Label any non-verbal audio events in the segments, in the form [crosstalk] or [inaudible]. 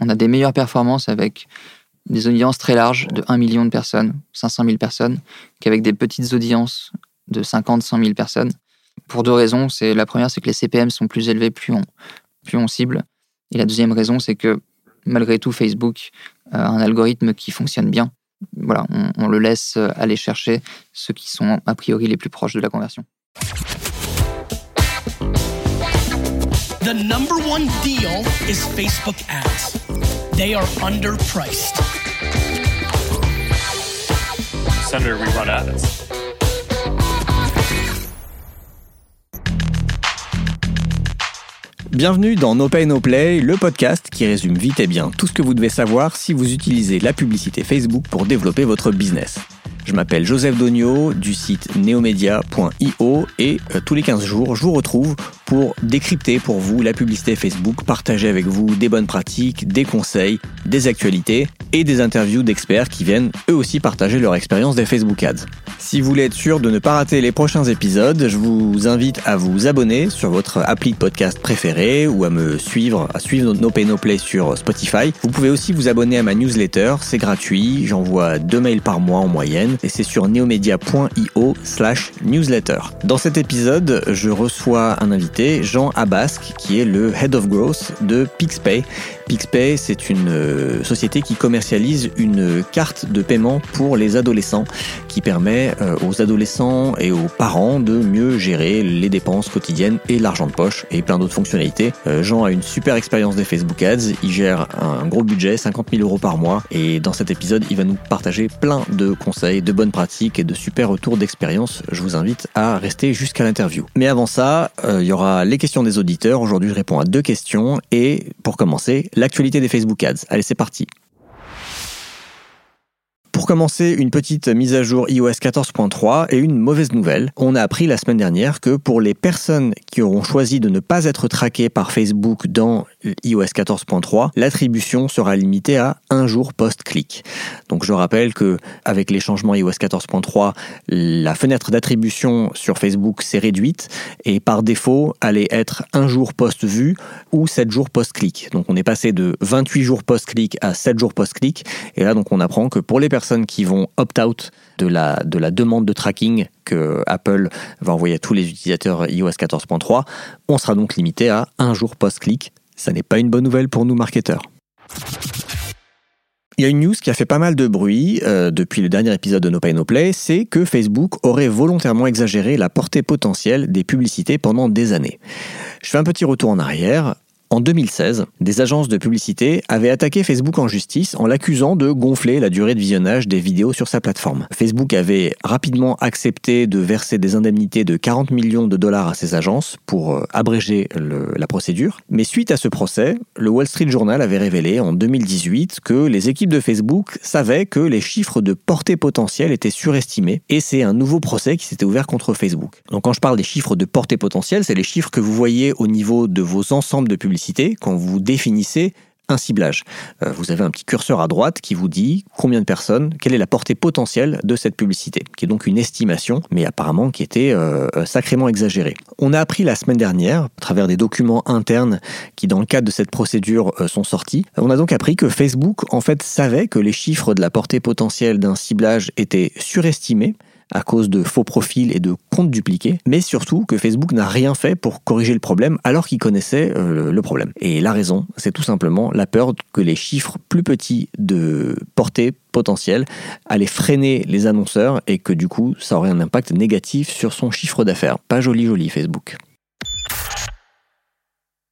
On a des meilleures performances avec des audiences très larges de 1 million de personnes, 500 000 personnes, qu'avec des petites audiences de 50, 100 000 personnes. Pour deux raisons. C'est la première, c'est que les CPM sont plus élevés plus on, plus on cible. Et la deuxième raison, c'est que malgré tout, Facebook a un algorithme qui fonctionne bien. Voilà, on, on le laisse aller chercher ceux qui sont a priori les plus proches de la conversion. The number one deal is Facebook ads. They are underpriced. Senator, we run ads. Bienvenue dans No Pay No Play, le podcast qui résume vite et bien tout ce que vous devez savoir si vous utilisez la publicité Facebook pour développer votre business. Je m'appelle Joseph Dogno du site neomedia.io et euh, tous les 15 jours, je vous retrouve pour décrypter pour vous la publicité Facebook, partager avec vous des bonnes pratiques, des conseils, des actualités et des interviews d'experts qui viennent eux aussi partager leur expérience des Facebook Ads. Si vous voulez être sûr de ne pas rater les prochains épisodes, je vous invite à vous abonner sur votre appli de podcast préféré ou à me suivre, à suivre No Pay No Play sur Spotify. Vous pouvez aussi vous abonner à ma newsletter, c'est gratuit, j'envoie deux mails par mois en moyenne et c'est sur neomedia.io slash newsletter. Dans cet épisode, je reçois un invité, Jean Abasque, qui est le Head of Growth de PixPay. PixPay, c'est une euh, société qui commercialise une carte de paiement pour les adolescents qui permet euh, aux adolescents et aux parents de mieux gérer les dépenses quotidiennes et l'argent de poche et plein d'autres fonctionnalités. Euh, Jean a une super expérience des Facebook Ads, il gère un gros budget, 50 000 euros par mois et dans cet épisode, il va nous partager plein de conseils, de bonnes pratiques et de super retours d'expérience. Je vous invite à rester jusqu'à l'interview. Mais avant ça, il y aura les questions des auditeurs. Aujourd'hui, je réponds à deux questions et pour commencer, l'actualité des Facebook Ads. Allez, c'est parti. Pour commencer, une petite mise à jour iOS 14.3 et une mauvaise nouvelle. On a appris la semaine dernière que pour les personnes qui auront choisi de ne pas être traquées par Facebook dans iOS 14.3, l'attribution sera limitée à un jour post-clic. Donc je rappelle que avec les changements iOS 14.3, la fenêtre d'attribution sur Facebook s'est réduite et par défaut allait être un jour post-vue ou 7 jours post-clic. Donc on est passé de 28 jours post-clic à 7 jours post-clic et là donc on apprend que pour les personnes qui vont opt-out de la, de la demande de tracking que Apple va envoyer à tous les utilisateurs iOS 14.3, on sera donc limité à un jour post-clic. Ça n'est pas une bonne nouvelle pour nous marketeurs. Il y a une news qui a fait pas mal de bruit euh, depuis le dernier épisode de No Pay No Play, c'est que Facebook aurait volontairement exagéré la portée potentielle des publicités pendant des années. Je fais un petit retour en arrière. En 2016, des agences de publicité avaient attaqué Facebook en justice en l'accusant de gonfler la durée de visionnage des vidéos sur sa plateforme. Facebook avait rapidement accepté de verser des indemnités de 40 millions de dollars à ces agences pour euh, abréger la procédure. Mais suite à ce procès, le Wall Street Journal avait révélé en 2018 que les équipes de Facebook savaient que les chiffres de portée potentielle étaient surestimés et c'est un nouveau procès qui s'était ouvert contre Facebook. Donc quand je parle des chiffres de portée potentielle, c'est les chiffres que vous voyez au niveau de vos ensembles de publicités quand vous définissez un ciblage. Euh, vous avez un petit curseur à droite qui vous dit combien de personnes, quelle est la portée potentielle de cette publicité, qui est donc une estimation, mais apparemment qui était euh, sacrément exagérée. On a appris la semaine dernière, à travers des documents internes qui, dans le cadre de cette procédure, euh, sont sortis, on a donc appris que Facebook, en fait, savait que les chiffres de la portée potentielle d'un ciblage étaient surestimés à cause de faux profils et de comptes dupliqués, mais surtout que Facebook n'a rien fait pour corriger le problème alors qu'il connaissait euh, le problème. Et la raison, c'est tout simplement la peur que les chiffres plus petits de portée potentielle allaient freiner les annonceurs et que du coup ça aurait un impact négatif sur son chiffre d'affaires. Pas joli joli Facebook.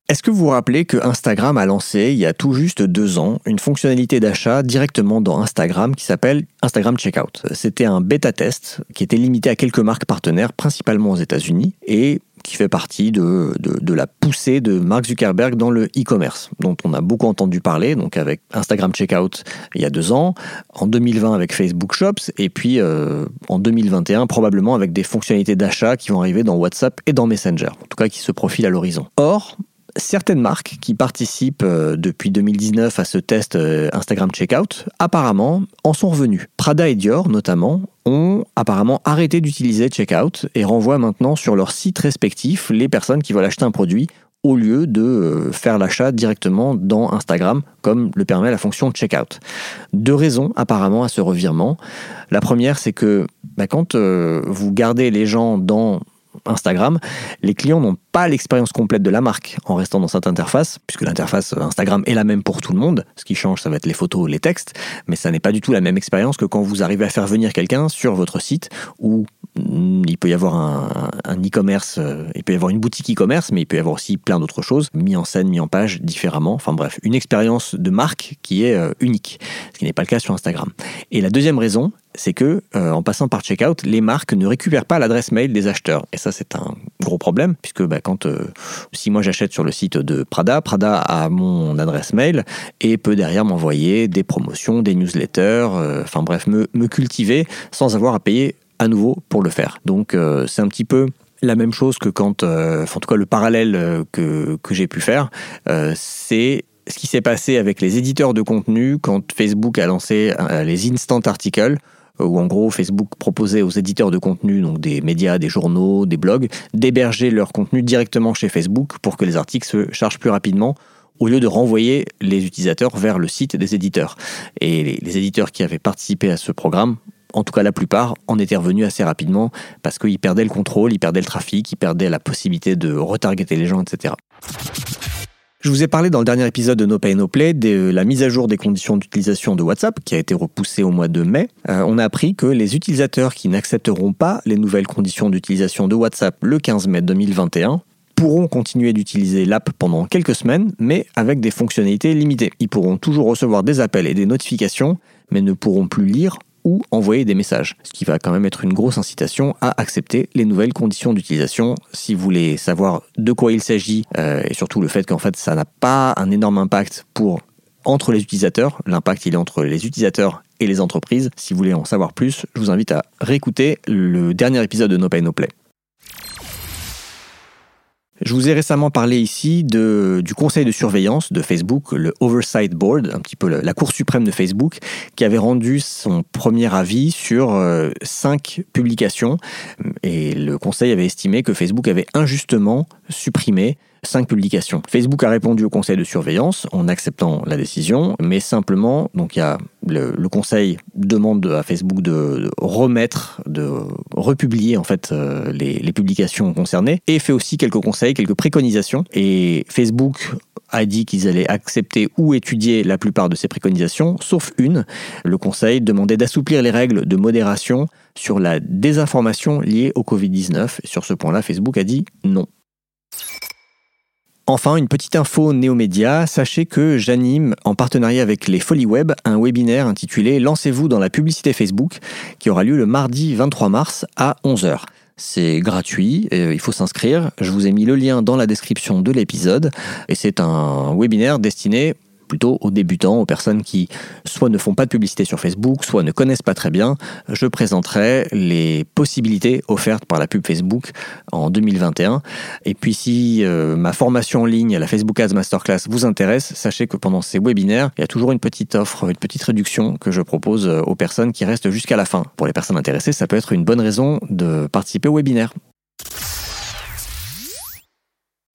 Est-ce que vous vous rappelez que Instagram a lancé, il y a tout juste deux ans, une fonctionnalité d'achat directement dans Instagram qui s'appelle Instagram Checkout? C'était un bêta test qui était limité à quelques marques partenaires, principalement aux États-Unis, et qui fait partie de, de, de, la poussée de Mark Zuckerberg dans le e-commerce, dont on a beaucoup entendu parler, donc avec Instagram Checkout il y a deux ans, en 2020 avec Facebook Shops, et puis euh, en 2021 probablement avec des fonctionnalités d'achat qui vont arriver dans WhatsApp et dans Messenger, en tout cas qui se profilent à l'horizon. Or, certaines marques qui participent euh, depuis 2019 à ce test euh, Instagram Checkout, apparemment, en sont revenus. Prada et Dior, notamment, ont apparemment arrêté d'utiliser Checkout et renvoient maintenant sur leurs sites respectifs les personnes qui veulent acheter un produit au lieu de euh, faire l'achat directement dans Instagram, comme le permet la fonction checkout. Deux raisons apparemment à ce revirement. La première, c'est que bah, quand vous gardez les gens dans Instagram, les clients n'ont pas l'expérience complète de la marque en restant dans cette interface, puisque l'interface Instagram est la même pour tout le monde. Ce qui change, ça va être les photos, les textes, mais ça n'est pas du tout la même expérience que quand vous arrivez à faire venir quelqu'un sur votre site où mm, il peut y avoir un, e-commerce, euh, il peut y avoir une boutique e-commerce, mais il peut y avoir aussi plein d'autres choses, mis en scène, mis en page différemment. Enfin bref, une expérience de marque qui est euh, unique, ce qui n'est pas le cas sur Instagram. Et la deuxième raison, c'est que euh, en passant par checkout, les marques ne récupèrent pas l'adresse mail des acheteurs. Et ça, c'est un gros problème, puisque bah, quand euh, si moi j'achète sur le site de Prada, Prada a mon adresse mail et peut derrière m'envoyer des promotions, des newsletters, euh, enfin bref, me, cultiver sans avoir à payer à nouveau pour le faire. Donc c'est un petit peu la même chose que quand, en tout cas le parallèle que, que j'ai pu faire, c'est ce qui s'est passé avec les éditeurs de contenu quand Facebook a lancé les instant articles où en gros Facebook proposait aux éditeurs de contenu, donc des médias, des journaux, des blogs, d'héberger leur contenu directement chez Facebook pour que les articles se chargent plus rapidement au lieu de renvoyer les utilisateurs vers le site des éditeurs. Et les, éditeurs qui avaient participé à ce programme, en tout cas la plupart, en étaient revenus assez rapidement parce qu'ils perdaient le contrôle, ils perdaient le trafic, ils perdaient la possibilité de retargeter les gens, etc. Je vous ai parlé dans le dernier épisode de No Pay No Play de la mise à jour des conditions d'utilisation de WhatsApp qui a été repoussée au mois de mai. Euh, on a appris que les utilisateurs qui n'accepteront pas les nouvelles conditions d'utilisation de WhatsApp le 15 mai 2021 pourront continuer d'utiliser l'app pendant quelques semaines, mais avec des fonctionnalités limitées. Ils pourront toujours recevoir des appels et des notifications, mais ne pourront plus lire ou envoyer des messages, ce qui va quand même être une grosse incitation à accepter les nouvelles conditions d'utilisation. Si vous voulez savoir de quoi il s'agit euh, et surtout le fait qu'en fait ça n'a pas un énorme impact pour entre les utilisateurs, l'impact il est entre les utilisateurs et les entreprises. Si vous voulez en savoir plus, je vous invite à réécouter le dernier épisode de No Pay No Play. Je vous ai récemment parlé ici du conseil de surveillance de Facebook, le Oversight Board, un petit peu la Cour suprême de Facebook, qui avait rendu son premier avis sur euh, cinq publications. Et le conseil avait estimé que Facebook avait injustement supprimé cinq publications. Facebook a répondu au conseil de surveillance en acceptant la décision, mais simplement, donc le, conseil demande à Facebook de, remettre, de republier en fait euh, les, les publications concernées et fait aussi quelques conseils, quelques préconisations. Et Facebook a dit qu'ils allaient accepter ou étudier la plupart de ces préconisations, sauf une. Le Conseil demandait d'assouplir les règles de modération sur la désinformation liée au Covid-19. Sur ce point-là, Facebook a dit non. Enfin, une petite info néo-média, sachez que j'anime en partenariat avec les Folies Web un webinaire intitulé Lancez-vous dans la publicité Facebook qui aura lieu le mardi 23 mars à 11h. C'est gratuit, il faut s'inscrire. Je vous ai mis le lien dans la description de l'épisode et c'est un webinaire destiné plutôt aux débutants, aux personnes qui soit ne font pas de publicité sur Facebook, soit ne connaissent pas très bien, je présenterai les possibilités offertes par la pub Facebook en 2021. Et puis si euh, ma formation en ligne, la Facebook Ads Masterclass vous intéresse, sachez que pendant ces webinaires, il y a toujours une petite offre, une petite réduction que je propose euh, aux personnes qui restent jusqu'à la fin. Pour les personnes intéressées, ça peut être une bonne raison de participer au webinaire.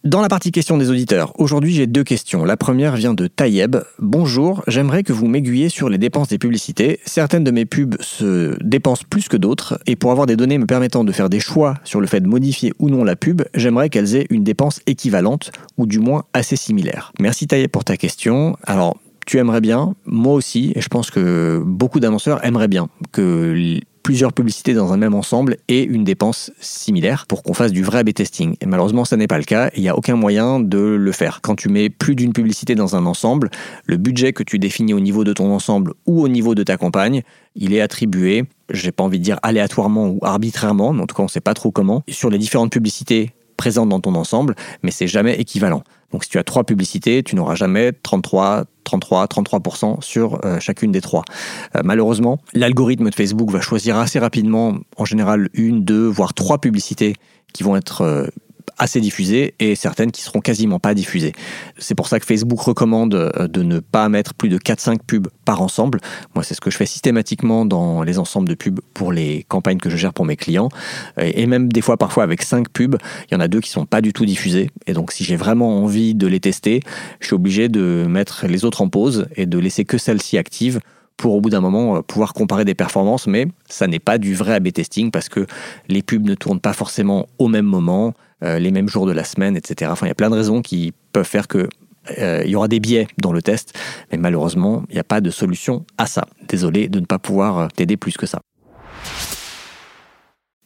Dans la partie questions des auditeurs, aujourd'hui j'ai deux questions. La première vient de Tayeb. Bonjour, j'aimerais que vous m'aiguillez sur les dépenses des publicités. Certaines de mes pubs se dépensent plus que d'autres, et pour avoir des données me permettant de faire des choix sur le fait de modifier ou non la pub, j'aimerais qu'elles aient une dépense équivalente, ou du moins assez similaire. Merci Tayeb pour ta question. Alors, tu aimerais bien, moi aussi, et je pense que beaucoup d'annonceurs aimeraient bien que plusieurs publicités dans un même ensemble et une dépense similaire pour qu'on fasse du vrai A-B testing. Et malheureusement, ça n'est pas le cas. Il n'y a aucun moyen de le faire. Quand tu mets plus d'une publicité dans un ensemble, le budget que tu définis au niveau de ton ensemble ou au niveau de ta campagne, il est attribué, j'ai pas envie de dire aléatoirement ou arbitrairement, mais en tout cas on ne sait pas trop comment, sur les différentes publicités présentes dans ton ensemble, mais c'est jamais équivalent. Donc si tu as trois publicités, tu n'auras jamais 33, 33, 33% sur euh, chacune des trois. Euh, malheureusement, l'algorithme de Facebook va choisir assez rapidement, en général, une, deux, voire trois publicités qui vont être euh, assez diffusées et certaines qui seront quasiment pas diffusées. C'est pour ça que Facebook recommande euh, de ne pas mettre plus de 4-5 pubs par ensemble. Moi, c'est ce que je fais systématiquement dans les ensembles de pubs pour les campagnes que je gère pour mes clients. Et même des fois, parfois avec 5 pubs, il y en a deux qui sont pas du tout diffusées. Et donc, si j'ai vraiment envie de les tester, je suis obligé de mettre les autres en pause et de laisser que celles-ci actives pour au bout d'un moment euh, pouvoir comparer des performances, mais ça n'est pas du vrai A-B testing parce que les pubs ne tournent pas forcément au même moment, les mêmes jours de la semaine, etc. Enfin, il y a plein de raisons qui peuvent faire que euh, il y aura des biais dans le test, mais malheureusement, il n'y a pas de solution à ça. Désolé de ne pas pouvoir t'aider plus que ça.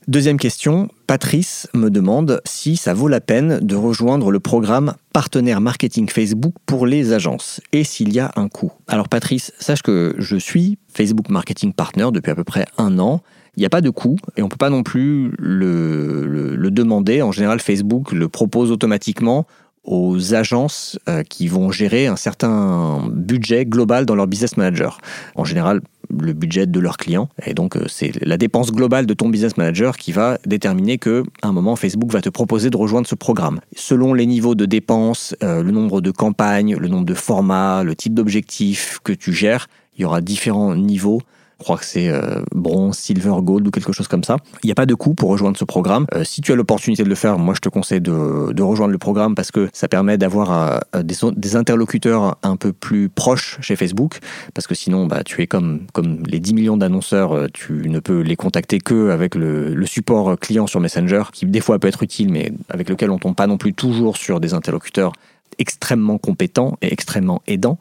Deuxième question, Patrice me demande si ça vaut la peine de rejoindre le programme partenaire marketing Facebook pour les agences et s'il y a un coût. Alors Patrice, sache que je suis Facebook Marketing Partner depuis à peu près un an. Il n'y a pas de coût et on ne peut pas non plus le, demander. En général, Facebook le propose automatiquement aux agences euh, qui vont gérer un certain budget global dans leur business manager. En général, le budget de leurs clients. Et donc, euh, c'est la dépense globale de ton business manager qui va déterminer que, à un moment, Facebook va te proposer de rejoindre ce programme. Selon les niveaux de dépenses, euh, le nombre de campagnes, le nombre de formats, le type d'objectif que tu gères, il y aura différents niveaux crois que c'est euh, bronze, silver, gold ou quelque chose comme ça. Il n'y a pas de coût pour rejoindre ce programme. Euh, si tu as l'opportunité de le faire, moi je te conseille de, rejoindre le programme parce que ça permet d'avoir euh, des, interlocuteurs un peu plus proches chez Facebook. Parce que sinon, bah, tu es comme, les 10 millions d'annonceurs, tu ne peux les contacter que avec le, le, support client sur Messenger, qui des fois peut être utile, mais avec lequel on tombe pas non plus toujours sur des interlocuteurs extrêmement compétents et extrêmement aidants.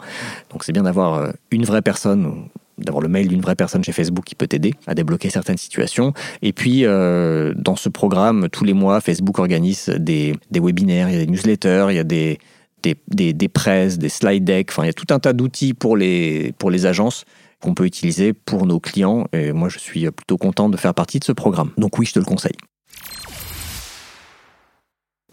Donc c'est bien d'avoir une vraie personne d'avoir le mail d'une vraie personne chez Facebook qui peut t'aider à débloquer certaines situations. Et puis, euh, dans ce programme, tous les mois, Facebook organise des, des, webinaires, il y a des newsletters, il y a des, des, des, des slide decks, enfin, il y a tout un tas d'outils pour les, pour les agences qu'on peut utiliser pour nos clients. Et moi, je suis plutôt content de faire partie de ce programme. Donc oui, je te le conseille.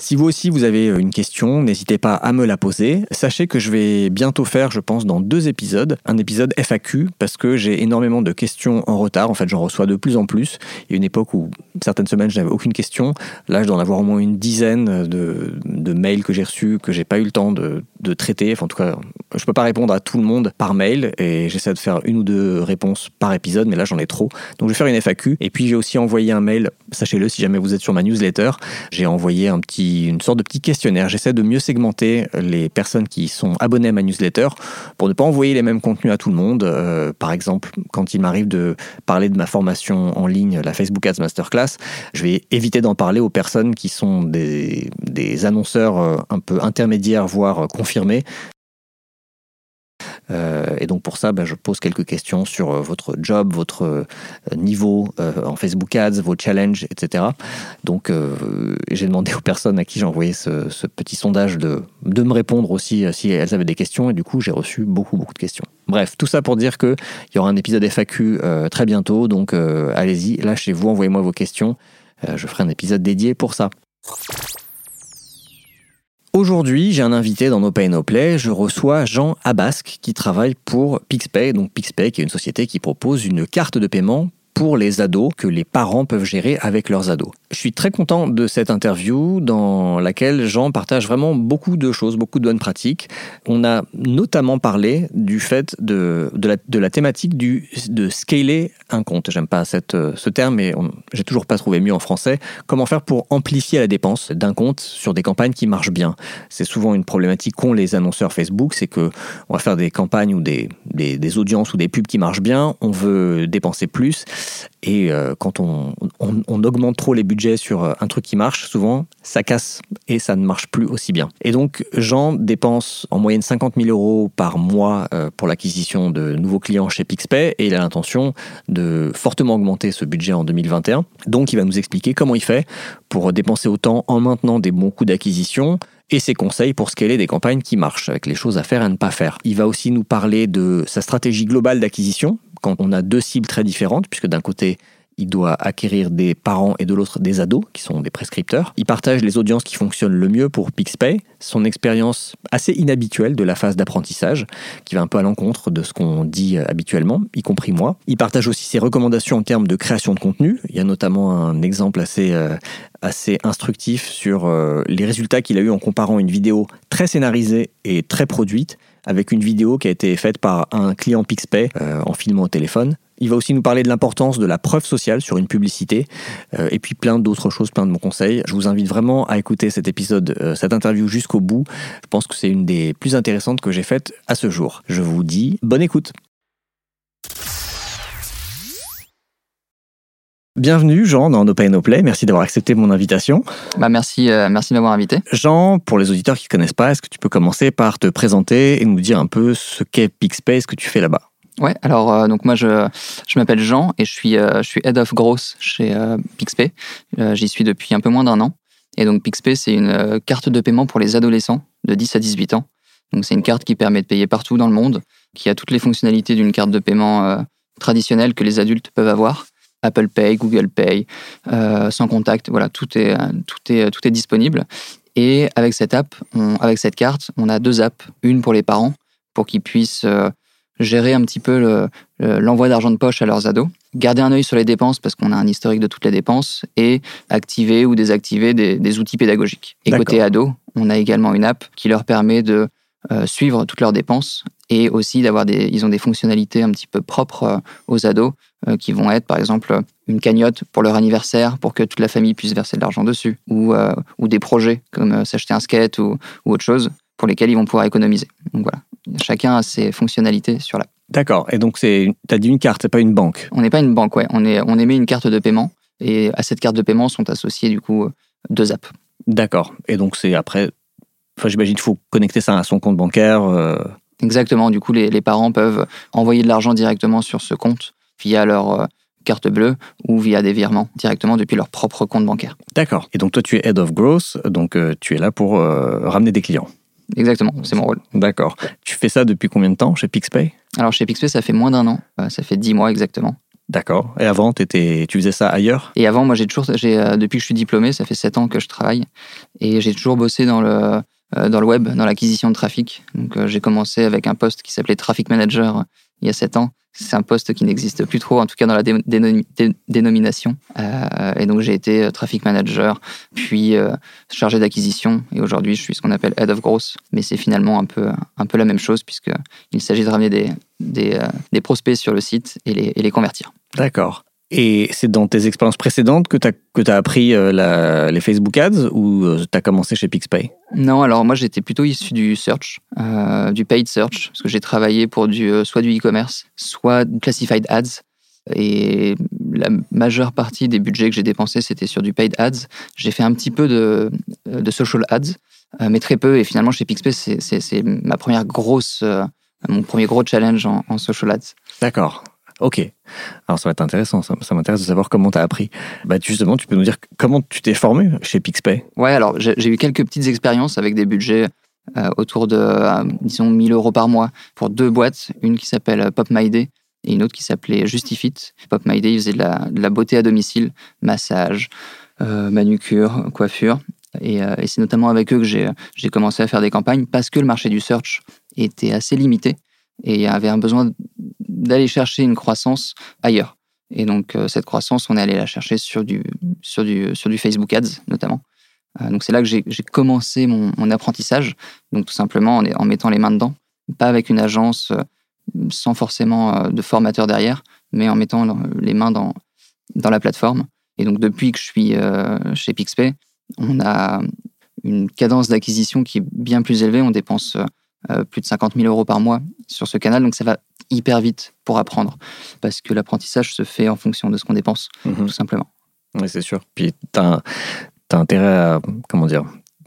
Si vous aussi vous avez euh, une question, n'hésitez pas à me la poser. Sachez que je vais bientôt faire, je pense, dans deux épisodes, un épisode FAQ parce que j'ai énormément de questions en retard. En fait, j'en reçois de plus en plus. Il y a une époque où certaines semaines je n'avais aucune question. Là, je dois en avoir au moins une dizaine de, mails que j'ai reçus que j'ai pas eu le temps de, de traiter. Enfin, en tout cas, je peux pas répondre à tout le monde par mail et j'essaie de faire une ou deux réponses par épisode, mais là j'en ai trop. Donc je vais faire une FAQ. Et puis j'ai aussi envoyé un mail. Sachez-le, si jamais vous êtes sur ma newsletter, j'ai envoyé un petit une sorte de petit questionnaire. J'essaie de mieux segmenter les personnes qui sont abonnées à ma newsletter pour ne pas envoyer les mêmes contenus à tout le monde. Euh, par exemple, quand il m'arrive de parler de ma formation en ligne, la Facebook Ads Masterclass, je vais éviter d'en parler aux personnes qui sont des, des annonceurs euh, un peu intermédiaires, voire confirmés, euh, et donc pour ça, ben, je pose quelques questions sur euh, votre job, votre euh, niveau en Facebook Ads, vos challenges, etc. Donc j'ai demandé aux personnes à qui j'ai envoyé ce, petit sondage de, de me répondre aussi si elles avaient des questions. Et du coup, j'ai reçu beaucoup, beaucoup de questions. Bref, tout ça pour dire qu'il y aura un épisode FAQ très bientôt. Donc allez-y, lâchez-vous, envoyez-moi vos questions. je ferai un épisode dédié pour ça. Aujourd'hui, j'ai un invité dans No Pay No Play. Je reçois Jean Abasque qui travaille pour Pixpay. Donc Pixpay qui est une société qui propose une carte de paiement pour les ados que les parents peuvent gérer avec leurs ados. Je suis très content de cette interview dans laquelle Jean partage vraiment beaucoup de choses, beaucoup de bonnes pratiques. On a notamment parlé du fait de, de, la, thématique du, de scaler un compte. J'aime pas cette, ce terme, mais j'ai toujours pas trouvé mieux en français. Comment faire pour amplifier la dépense d'un compte sur des campagnes qui marchent bien? C'est souvent une problématique qu'ont les annonceurs Facebook, c'est que on va faire des campagnes ou des, des audiences ou des pubs qui marchent bien, on veut dépenser plus et euh, quand on, augmente trop les budgets sur euh, un truc qui marche, souvent, ça casse et ça ne marche plus aussi bien. Et donc, Jean dépense en moyenne 50 000 euros par mois euh, pour l'acquisition de nouveaux clients chez Pixpay et il a l'intention de fortement augmenter ce budget en 2021. Donc, il va nous expliquer comment il fait pour dépenser autant en maintenant des bons coûts d'acquisition et ses conseils pour scaler des campagnes qui marchent, avec les choses à faire et à ne pas faire. Il va aussi nous parler de sa stratégie globale d'acquisition, quand on a deux cibles très différentes, puisque d'un côté, il doit acquérir des parents et de l'autre des ados, qui sont des prescripteurs. Il partage les audiences qui fonctionnent le mieux pour PixPay, son expérience assez inhabituelle de la phase d'apprentissage, qui va un peu à l'encontre de ce qu'on dit habituellement, y compris moi. Il partage aussi ses recommandations en termes de création de contenu. Il y a notamment un exemple assez, euh, instructif sur euh, les résultats qu'il a eu en comparant une vidéo très scénarisée et très produite avec une vidéo qui a été faite par un client PixPay euh, en filmant au téléphone. Il va aussi nous parler de l'importance de la preuve sociale sur une publicité euh, et puis plein d'autres choses, plein de bons conseils. Je vous invite vraiment à écouter cet épisode, euh, cette interview jusqu'au bout. Je pense que c'est une des plus intéressantes que j'ai faites à ce jour. Je vous dis bonne écoute. Bienvenue Jean dans No Pay No Play, merci d'avoir accepté mon invitation. Bah merci, euh, merci de m'avoir invité. Jean, pour les auditeurs qui ne connaissent pas, est-ce que tu peux commencer par te présenter et nous dire un peu ce qu'est PixPay, ce que tu fais là-bas? Ouais, alors euh, donc moi je, je m'appelle Jean et je suis, euh, je suis Head of Growth chez PixPay. J'y suis depuis un peu moins d'un an. Et donc PixPay c'est une carte de paiement pour les adolescents de 10 à 18 ans. Donc c'est une carte qui permet de payer partout dans le monde, qui a toutes les fonctionnalités d'une carte de paiement traditionnelle que les adultes peuvent avoir. Apple Pay, Google Pay, euh, sans contact, voilà, tout est, tout est, tout est disponible. Et avec cette app, on- avec cette carte, on a deux apps. Une pour les parents, pour qu'ils puissent euh, gérer un petit peu le- le- l'envoi d'argent de poche à leurs ados, garder un œil sur les dépenses parce qu'on a un historique de toutes les dépenses et activer ou désactiver des, des outils pédagogiques. Et D'accord. côté ado, on a également une app qui leur permet de euh, suivre toutes leurs dépenses et aussi d'avoir des, ils ont des fonctionnalités un petit peu propres euh, aux ados euh, qui vont être par exemple une cagnotte pour leur anniversaire pour que toute la famille puisse verser de l'argent dessus ou, ou des projets comme s'acheter un skate ou, ou autre chose pour lesquels ils vont pouvoir économiser. Donc voilà, chacun a ses fonctionnalités sur l'app. D'accord, et donc c'est, t'as dit une carte, c'est pas une banque. On n'est pas une banque, ouais. On, est, on émet une carte de paiement et à cette carte de paiement sont associés du coup deux apps. D'accord, et donc c'est après, enfin j'imagine qu'il faut connecter ça à son compte bancaire. euh, Exactement, du coup les, les parents peuvent envoyer de l'argent directement sur ce compte via leur euh, carte bleue ou via des virements directement depuis leur propre compte bancaire. D'accord, et donc toi tu es Head of Growth, donc euh, tu es là pour euh, ramener des clients. Exactement, c'est mon rôle. D'accord. Tu fais ça depuis combien de temps chez PixPay? Alors chez Pixpay, ça fait moins d'un an, Euh, ça fait dix mois exactement. D'accord. Et avant, t'étais- tu faisais ça ailleurs? Et avant, moi, j'ai toujours, j'ai, depuis que je suis diplômé, ça fait sept ans que je travaille, et j'ai toujours bossé dans le, dans le web, dans l'acquisition de trafic. Donc, euh, j'ai commencé avec un poste qui s'appelait Traffic Manager euh, il y a sept ans. C'est un poste qui n'existe plus trop, en tout cas dans la dé- dénomi- dé- dénomination. Euh, et donc, j'ai été euh, Traffic Manager, puis euh, chargé d'acquisition, et aujourd'hui, je suis ce qu'on appelle Head of Growth. Mais c'est finalement un peu, un peu la même chose, puisqu'il s'agit de ramener des, des, euh, des prospects sur le site et les, et les convertir. D'accord. Et c'est dans tes expériences précédentes que tu as, que t'as appris euh, la- les Facebook Ads ou tu as commencé chez PixPay? Non, alors moi j'étais plutôt issu du search, euh, du paid search, parce que j'ai travaillé pour du, euh, soit du e-commerce, soit du classified ads. Et la majeure partie des budgets que j'ai dépensés, c'était sur du paid ads. J'ai fait un petit peu de, euh, de social ads, euh, mais très peu. Et finalement, chez Pixpay, c'est- ma première grosse, euh, mon premier gros challenge en, en social ads. D'accord. Ok. Alors ça va être intéressant. Ça, m'intéresse de savoir comment tu as appris. Bah, justement, tu peux nous dire comment tu t'es formé chez PixPay? Ouais, alors j'ai eu quelques petites expériences avec des budgets euh, autour de, euh, disons, 1000 euros par mois pour deux boîtes, une qui s'appelle euh, Pop My Day et une autre qui s'appelait Justifit. Pop My Day, ils faisaient de la, beauté à domicile, massage, euh, manucure, coiffure. Et, euh, c'est notamment avec eux que j'ai commencé à faire des campagnes parce que le marché du search était assez limité et il y avait un besoin d'aller chercher une croissance ailleurs. Et donc, euh, cette croissance, on est allé la chercher sur du, sur du, sur du Facebook Ads, notamment. Euh, donc, c'est là que j'ai commencé mon, apprentissage. Donc, tout simplement en, en mettant les mains dedans. Pas avec une agence euh, sans forcément de formateur derrière, mais en mettant le- les mains dans, dans la plateforme. Et donc, depuis que je suis chez PixPay, on a une cadence d'acquisition qui est bien plus élevée. On dépense euh, plus de 50 000 euros par mois sur ce canal. Donc, ça va hyper vite pour apprendre. Parce que l'apprentissage se fait en fonction de ce qu'on dépense, tout simplement. Oui, c'est sûr. Puis tu as, intérêt à. Comment dire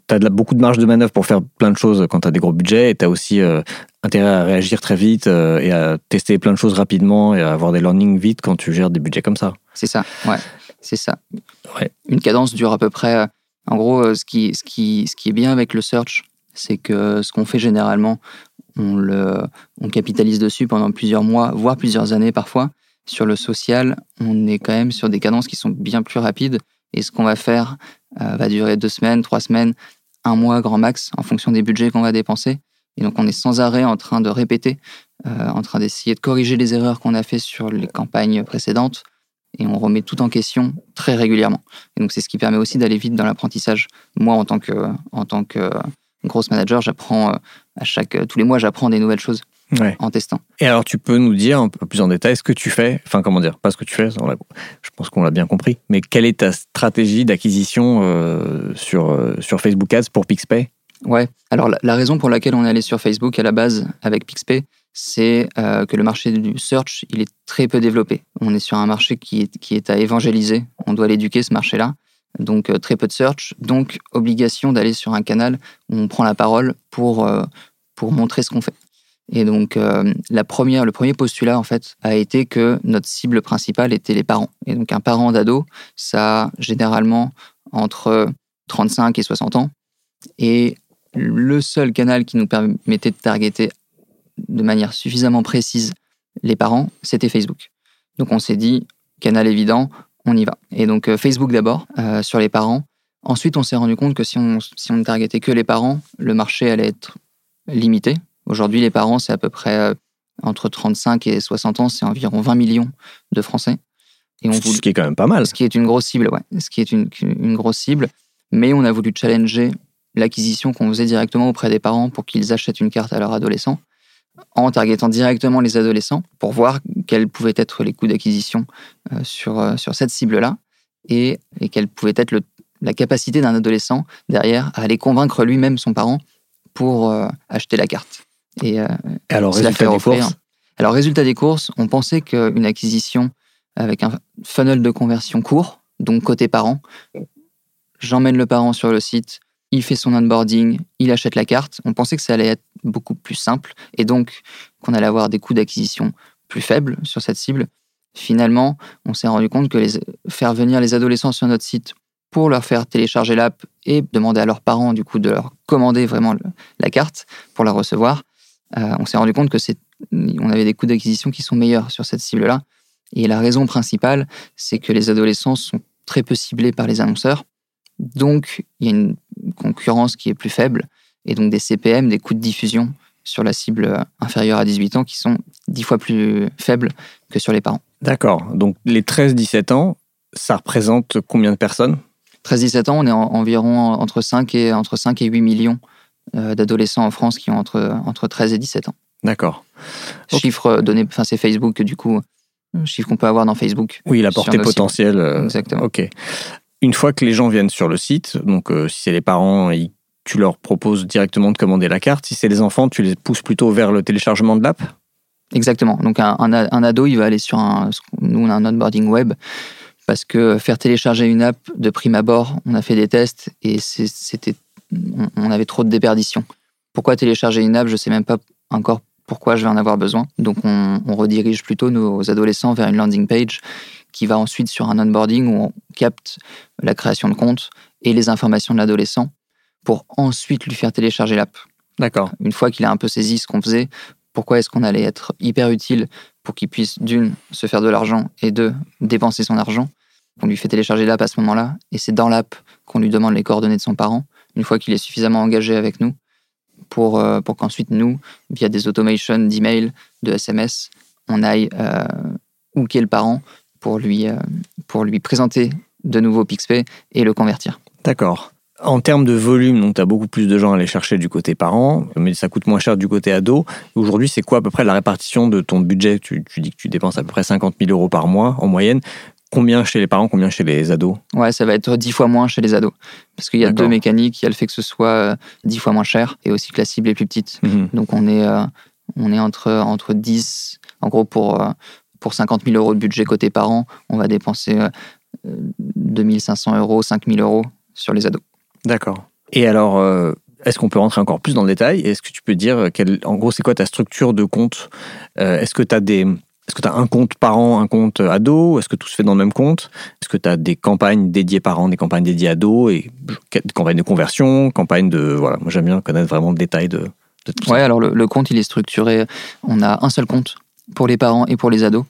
Tu as beaucoup de marge de manœuvre pour faire plein de choses quand tu as des gros budgets et tu as aussi euh, intérêt à réagir très vite euh, et à tester plein de choses rapidement et à avoir des learnings vite quand tu gères des budgets comme ça. C'est ça, ouais, c'est ça. Ouais. Une cadence dure à peu près. En gros, ce qui, ce qui, ce qui est bien avec le search, c'est que ce qu'on fait généralement, on le, on capitalise dessus pendant plusieurs mois, voire plusieurs années parfois. Sur le social, on est quand même sur des cadences qui sont bien plus rapides. Et ce qu'on va faire euh, va durer deux semaines, trois semaines, un mois grand max, en fonction des budgets qu'on va dépenser. Et donc on est sans arrêt en train de répéter, euh, en train d'essayer de corriger les erreurs qu'on a fait sur les campagnes précédentes. Et on remet tout en question très régulièrement. Et donc c'est ce qui permet aussi d'aller vite dans l'apprentissage. Moi, en tant que, en tant que grosse manager, j'apprends euh, à chaque, tous les mois, j'apprends des nouvelles choses Ouais. en testant. Et alors, tu peux nous dire un peu plus en détail ce que tu fais, enfin, comment dire, pas ce que tu fais, je pense qu'on l'a bien compris, mais quelle est ta stratégie d'acquisition euh, sur, euh, sur Facebook Ads pour PixPay? Ouais. Alors la, la raison pour laquelle on est allé sur Facebook à la base avec PixPay, c'est euh, que le marché du search, il est très peu développé. On est sur un marché qui est, qui est à évangéliser. On doit l'éduquer, ce marché-là. Donc euh, très peu de search. Donc obligation d'aller sur un canal où on prend la parole pour, euh, pour montrer ce qu'on fait. Et donc euh, la première, le premier postulat en fait a été que notre cible principale était les parents. Et donc un parent d'ado, ça a généralement entre 35 et 60 ans. Et le seul canal qui nous permettait de targeter de manière suffisamment précise les parents, c'était Facebook. Donc on s'est dit, canal évident, on y va. Et donc euh, Facebook d'abord, euh, sur les parents. Ensuite, on s'est rendu compte que si on, si on ne targetait que les parents, le marché allait être limité. Aujourd'hui, les parents, c'est à peu près euh, entre 35 et 60 ans, c'est environ 20 millions de Français. Et on Ce qui est quand même pas mal. ce qui est une grosse cible, ouais. Ce qui est une, une grosse cible. Mais on a voulu challenger l'acquisition qu'on faisait directement auprès des parents pour qu'ils achètent une carte à leur adolescent en targetant directement les adolescents pour voir quels pouvaient être les coûts d'acquisition euh, sur, euh, sur cette cible-là et, et quelle pouvait être le- la capacité d'un adolescent derrière à aller convaincre lui-même son parent pour euh, acheter la carte. Et, euh, Et alors, résultat faire des offrir. courses? Alors, résultat des courses, on pensait qu'une acquisition avec un funnel de conversion court, donc côté parent, j'emmène le parent sur le site, il fait son onboarding, il achète la carte. On pensait que ça allait être beaucoup plus simple et donc qu'on allait avoir des coûts d'acquisition plus faibles sur cette cible. Finalement, on s'est rendu compte que faire venir les adolescents sur notre site pour leur faire télécharger l'app et demander à leurs parents du coup de leur commander vraiment la carte pour la recevoir, euh, on s'est rendu compte que c'est on avait des coûts d'acquisition qui sont meilleurs sur cette cible-là. Et la raison principale, c'est que les adolescents sont très peu ciblés par les annonceurs. Donc, il y a une concurrence qui est plus faible. Et donc, des CPM, des coûts de diffusion sur la cible euh, inférieure à 18 ans qui sont 10 fois plus faibles que sur les parents. D'accord. Donc, les 13-17 ans, ça représente combien de personnes? 13-17 ans, on est en- environ entre 5 et, entre 5 et 8 millions euh, d'adolescents en France qui ont entre, entre 13 et 17 ans. D'accord. Chiffre donné, enfin c'est Facebook du coup, euh, chiffre qu'on peut avoir dans Facebook. Oui, la portée potentielle. euh, Exactement. Ok. Une fois que les gens viennent sur le site, donc euh, si c'est les parents, ils- tu leur proposes directement de commander la carte. Si c'est les enfants, tu les pousses plutôt vers le téléchargement de l'app? Exactement. Donc un, ado, il va aller sur un. Nous, on un onboarding web parce que faire télécharger une app de prime abord, on a fait des tests et c'était, on, avait trop de déperdition. Pourquoi télécharger une app? Je sais même pas encore pourquoi je vais en avoir besoin. Donc on, on redirige plutôt nos adolescents vers une landing page qui va ensuite sur un onboarding où on capte la création de compte et les informations de l'adolescent pour ensuite lui faire télécharger l'app D'accord. une fois qu'il a un peu saisi ce qu'on faisait, pourquoi est-ce qu'on allait être hyper utile pour qu'il puisse, d'une, se faire de l'argent et deux, dépenser son argent? On lui fait télécharger l'app à ce moment-là et c'est dans l'app qu'on lui demande les coordonnées de son parent, une fois qu'il est suffisamment engagé avec nous, pour, euh, pour qu'ensuite, nous, via des automations d'email, de SMS, on aille euh, hooker le parent pour lui, euh, pour lui présenter de nouveau PixPay et le convertir. D'accord. En termes de volume, tu as beaucoup plus de gens à aller chercher du côté parent, mais ça coûte moins cher du côté ado. Aujourd'hui, c'est quoi à peu près la répartition de ton budget? Tu dis que tu dépenses à peu près 50 000 euros par mois en moyenne. Combien chez les parents, combien chez les ados Ouais, ça va être dix fois moins chez les ados. Parce qu'il y a deux mécaniques. Il y a le fait que ce soit euh, dix fois moins cher et aussi que la cible est plus petite. Mhm. Donc on est, euh, on est entre, entre 10, en gros pour, euh, pour 50 000 euros de budget côté parents, on va dépenser euh, 2500 euros, 5000 euros sur les ados. D'accord. Et alors, euh, est-ce qu'on peut rentrer encore plus dans le détail? Est-ce que tu peux dire, quel, en gros, c'est quoi ta structure de compte? Euh, Est-ce que tu as des... Est-ce que tu as un compte parent, un compte ado? Est-ce que tout se fait dans le même compte? Est-ce que tu as des campagnes dédiées parents, des campagnes dédiées ados et des campagnes de conversion, campagnes de... Voilà, moi j'aime bien connaître vraiment le détail de, de tout Ouais, alors le, compte, il est structuré. On a un seul compte pour les parents et pour les ados.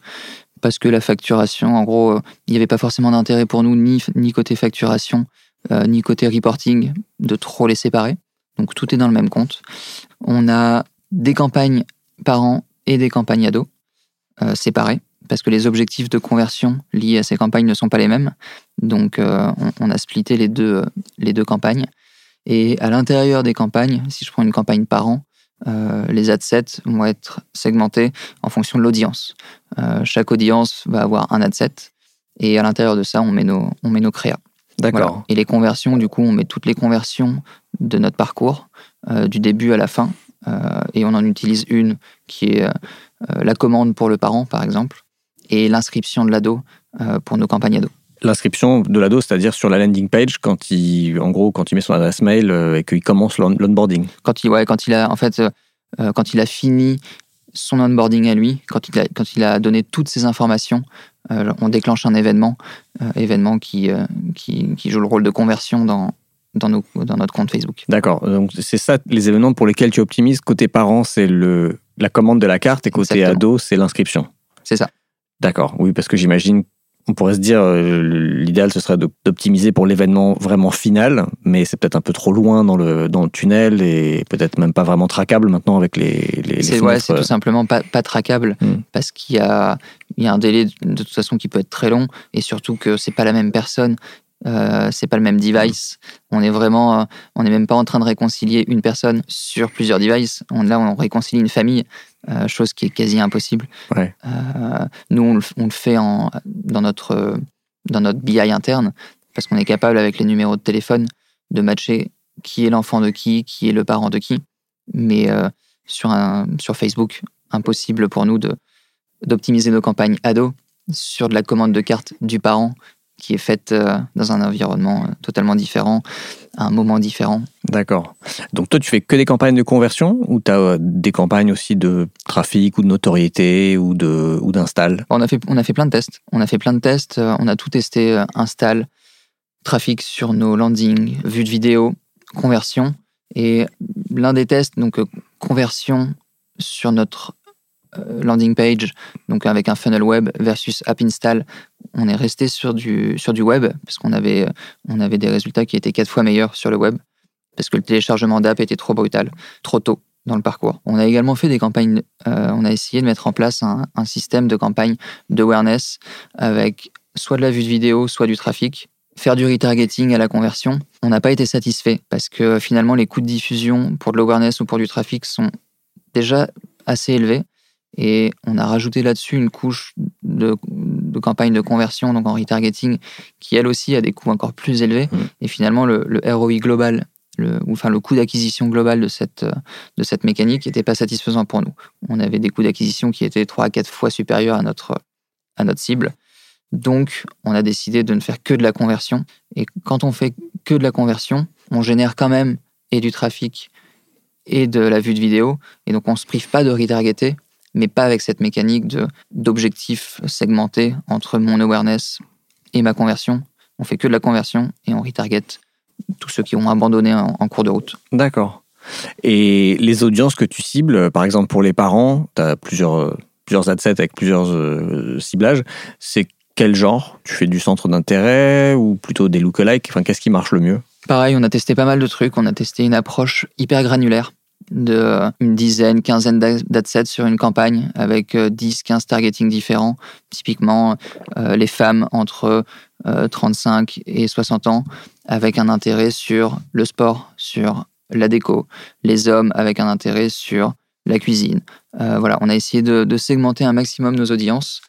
parce que la facturation, en gros, euh, il n'y avait pas forcément d'intérêt pour nous, ni, côté facturation, euh, ni côté reporting, de trop les séparer. Donc tout est dans le même compte. On a des campagnes par an et des campagnes ados euh, séparées, parce que les objectifs de conversion liés à ces campagnes ne sont pas les mêmes. Donc euh, on, on a splitté les deux, euh, les deux campagnes. Et à l'intérieur des campagnes, si je prends une campagne par an, euh, les ad sets vont être segmentés en fonction de l'audience. Euh, chaque audience va avoir un ad set et à l'intérieur de ça, on met nos, on met nos créas. D'accord. Voilà. Et les conversions, du coup, on met toutes les conversions de notre parcours, euh, du début à la fin, et on en utilise une qui est euh, euh, la commande pour le parent, par exemple, et l'inscription de l'ado euh, pour nos campagnes ados. L'inscription de l'ado, c'est-à-dire sur la landing page, quand il, en gros, quand il met son adresse mail euh, et qu'il commence l'on- l'onboarding. Quand il, ouais, quand il a, en fait, euh, euh, quand il a fini son onboarding à lui, quand il a, quand il a donné toutes ses informations, euh, on déclenche un événement, euh, événement qui, euh, qui, qui joue le rôle de conversion dans, dans, nos, dans notre compte Facebook. D'accord. Donc c'est ça les événements pour lesquels tu optimises. Côté parent, c'est le la commande de la carte et côté Exactement. ado, c'est l'inscription. C'est ça. D'accord. Oui, parce que j'imagine, on pourrait se dire, euh, l'idéal ce serait d'optimiser pour l'événement vraiment final, mais c'est peut-être un peu trop loin dans le dans le tunnel et peut-être même pas vraiment traquable maintenant avec les les, C'est ouais, fenêtres, c'est tout simplement pas, pas traquable Mm. parce qu'il y a, il y a un délai de, de toute façon qui peut être très long et surtout que c'est pas la même personne, euh, c'est pas le même device. On est vraiment, euh, on n'est même pas en train de réconcilier une personne sur plusieurs devices. On, là, on réconcilie une famille, euh, chose qui est quasi impossible. Ouais. Nous, on le, on le fait en, dans notre dans notre BI interne parce qu'on est capable avec les numéros de téléphone de matcher qui est l'enfant de qui, qui est le parent de qui. Mais sur, un, sur Facebook, impossible pour nous de, d'optimiser nos campagnes ados sur de la commande de carte du parent qui est faite euh, dans un environnement euh, totalement différent, à un moment différent. D'accord. Donc toi, tu fais que des campagnes de conversion ou tu as des campagnes aussi de trafic ou de notoriété ou de ou d'install? On a, fait, on a fait plein de tests. On a fait plein de tests. euh, On a tout testé. euh, Install, trafic sur nos landings, vue de vidéo, conversion. Et l'un des tests, donc euh, conversion sur notre euh, landing page, donc avec un funnel web versus app install, on est resté sur du, sur du web parce qu'on avait, euh, on avait des résultats qui étaient quatre fois meilleurs sur le web parce que le téléchargement d'app était trop brutal, trop tôt dans le parcours. On a également fait des campagnes, euh, on a essayé de mettre en place un, un système de campagne d'awareness avec soit de la vue de vidéo, soit du trafic. Faire du retargeting à la conversion, on n'a pas été satisfait parce que finalement les coûts de diffusion pour de l'awareness ou pour du trafic sont déjà assez élevés et on a rajouté là-dessus une couche de, de campagne de conversion, donc en retargeting, qui elle aussi a des coûts encore plus élevés. Mm. Et finalement, le, le ROI global, le, ou enfin le coût d'acquisition global de cette, de cette mécanique n'était pas satisfaisant pour nous. On avait des coûts d'acquisition qui étaient 3 à 4 fois supérieurs à notre, à notre cible. Donc, on a décidé de ne faire que de la conversion. Et quand on fait que de la conversion, on génère quand même et du trafic et de la vue de vidéo. Et donc, on ne se prive pas de retargeter, mais pas avec cette mécanique de d'objectifs segmentés entre mon awareness et ma conversion. On fait que de la conversion et on retarget tous ceux qui ont abandonné en, en cours de route. D'accord. Et les audiences que tu cibles, par exemple pour les parents, tu as plusieurs, euh, plusieurs adsets avec plusieurs euh, ciblages. C'est quel genre? Tu fais du centre d'intérêt ou plutôt des lookalikes? Enfin, Qu'est-ce qui marche le mieux? Pareil, on a testé pas mal de trucs. On a testé une approche hyper granulaire de euh, une dizaine, quinzaine d'ad- d'adsets sur une campagne avec euh, 10, 15 targeting différents. Typiquement, euh, les femmes entre euh, 35 et 60 ans avec un intérêt sur le sport, sur la déco. Les hommes avec un intérêt sur la cuisine. Euh, voilà, on a essayé de, segmenter un maximum nos audiences,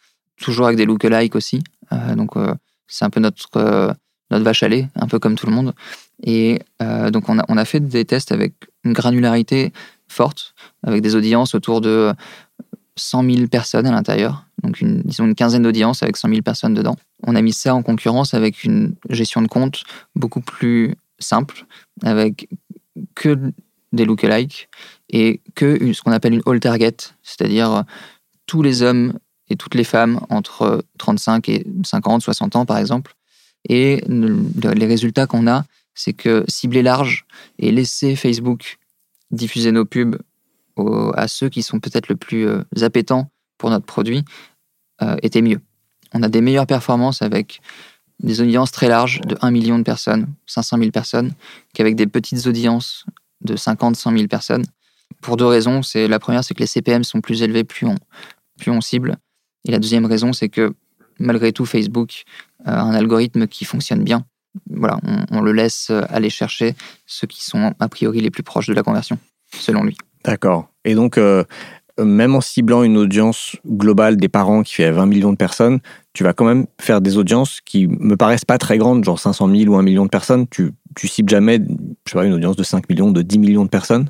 toujours avec des lookalikes aussi. Euh, donc, euh, c'est un peu notre, euh, notre vache à lait, un peu comme tout le monde. Et euh, donc, on a, on a fait des tests avec une granularité forte, avec des audiences autour de 100 000 personnes à l'intérieur. Donc, disons une quinzaine d'audiences avec 100 000 personnes dedans. On a mis ça en concurrence avec une gestion de compte beaucoup plus simple, avec que des lookalikes et que ce qu'on appelle une all target, c'est-à-dire euh, tous les hommes et toutes les femmes entre 35 et 50, 60 ans par exemple. Et le- les résultats qu'on a, c'est que cibler large et laisser Facebook diffuser nos pubs à ceux qui sont peut-être le plus euh, appétants pour notre produit euh, était mieux. On a des meilleures performances avec des audiences très larges de 1 million de personnes, 500 000 personnes, qu'avec des petites audiences de 50, 100 000 personnes. Pour deux raisons. C'est la première, c'est que les CPM sont plus élevés plus on, plus on cible. Et la deuxième raison, c'est que malgré tout, Facebook a un algorithme qui fonctionne bien. Voilà, on, on le laisse aller chercher ceux qui sont a priori les plus proches de la conversion, selon lui. D'accord. Et donc, euh, même en ciblant une audience globale des parents qui fait 20 millions de personnes, tu vas quand même faire des audiences qui me paraissent pas très grandes, genre 500 000 ou 1 million de personnes. Tu, tu cibles jamais, je sais pas, une audience de 5 millions, de 10 millions de personnes?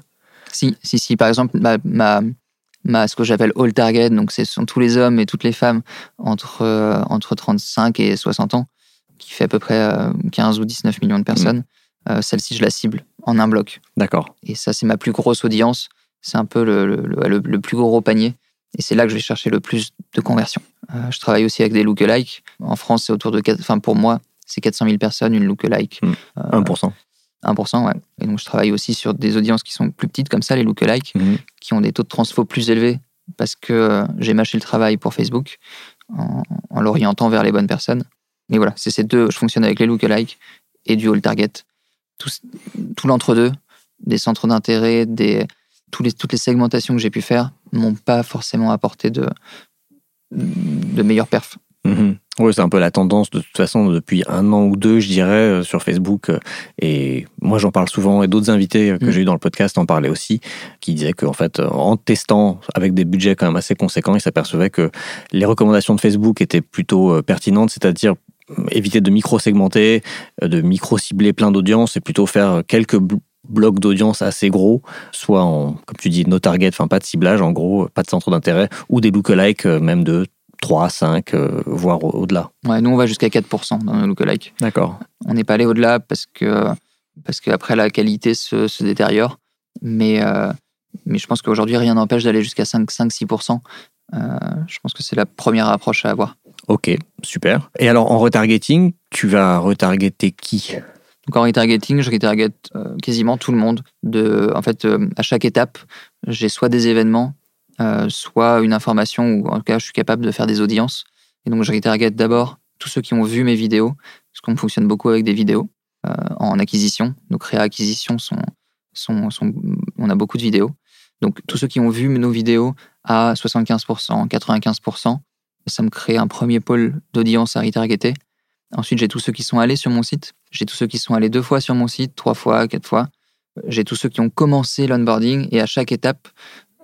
Si, si, si. Par exemple, ma, ma, ma ce que j'appelle all target, donc ce sont tous les hommes et toutes les femmes entre, euh, entre 35 et 60 ans, qui fait à peu près euh, 15 ou 19 millions de personnes. Euh, Celle-ci, je la cible en un bloc. D'accord. Et ça, c'est ma plus grosse audience. C'est un peu le, le, le- le plus gros panier. Et c'est là que je vais chercher le plus de conversions. Euh, je travaille aussi avec des lookalikes. En France, c'est autour de... Enfin, pour moi, c'est 400 000 personnes, une lookalike. Euh, 1%. 1%, ouais. Et donc, je travaille aussi sur des audiences qui sont plus petites, comme ça, les lookalikes, Mhm. qui ont des taux de transfo plus élevés parce que euh, j'ai mâché le travail pour Facebook en, en l'orientant vers les bonnes personnes. Mais voilà, c'est ces deux. Je fonctionne avec les lookalikes et du all target. Tout, tout l'entre-deux, des centres d'intérêt, des, tous les, toutes les segmentations que j'ai pu faire m'ont pas forcément apporté de, de meilleures perfs. Mhm. Oui, c'est un peu la tendance de toute façon depuis un an ou deux, je dirais, euh, sur Facebook. euh, Et moi, j'en parle souvent, et d'autres invités euh, que Mhm. j'ai eu dans le podcast en parlaient aussi, qui disaient qu'en fait, en testant avec des budgets quand même assez conséquents, ils s'apercevaient que les recommandations de Facebook étaient plutôt pertinentes, c'est-à-dire éviter de micro-segmenter, euh, de micro-cibler plein d'audiences et plutôt faire quelques bl- blocs d'audience assez gros, soit en, comme tu dis, no target, enfin pas de ciblage, en gros, pas de centre d'intérêt, ou des lookalikes euh, même de 3, 5, euh, voire au- au-delà. Ouais, nous, on va jusqu'à 4% dans nos lookalikes. D'accord. On n'est pas allé au-delà parce que parce qu'après la qualité se, se détériore. Mais, euh, mais je pense qu'aujourd'hui, rien n'empêche d'aller jusqu'à 5-6%. Euh, je pense que c'est la première approche à avoir. Ok, super. Et alors en retargeting, tu vas retargeter qui? Donc en retargeting, je retarget euh, quasiment tout le monde. De, en fait, euh, à chaque étape, j'ai soit des événements, euh, soit une information, ou en tout cas, je suis capable de faire des audiences. Et donc, je retarget d'abord tous ceux qui ont vu mes vidéos, parce qu'on fonctionne beaucoup avec des vidéos en acquisition. Nos créa-acquisitions sont, sont, sont. On a beaucoup de vidéos. Donc, tous ceux qui ont vu nos vidéos à 75%, 95%, ça me crée un premier pôle d'audience à retargeter. Ensuite, j'ai tous ceux qui sont allés sur mon site. J'ai tous ceux qui sont allés deux fois sur mon site, trois fois, quatre fois. J'ai tous ceux qui ont commencé l'onboarding et à chaque étape,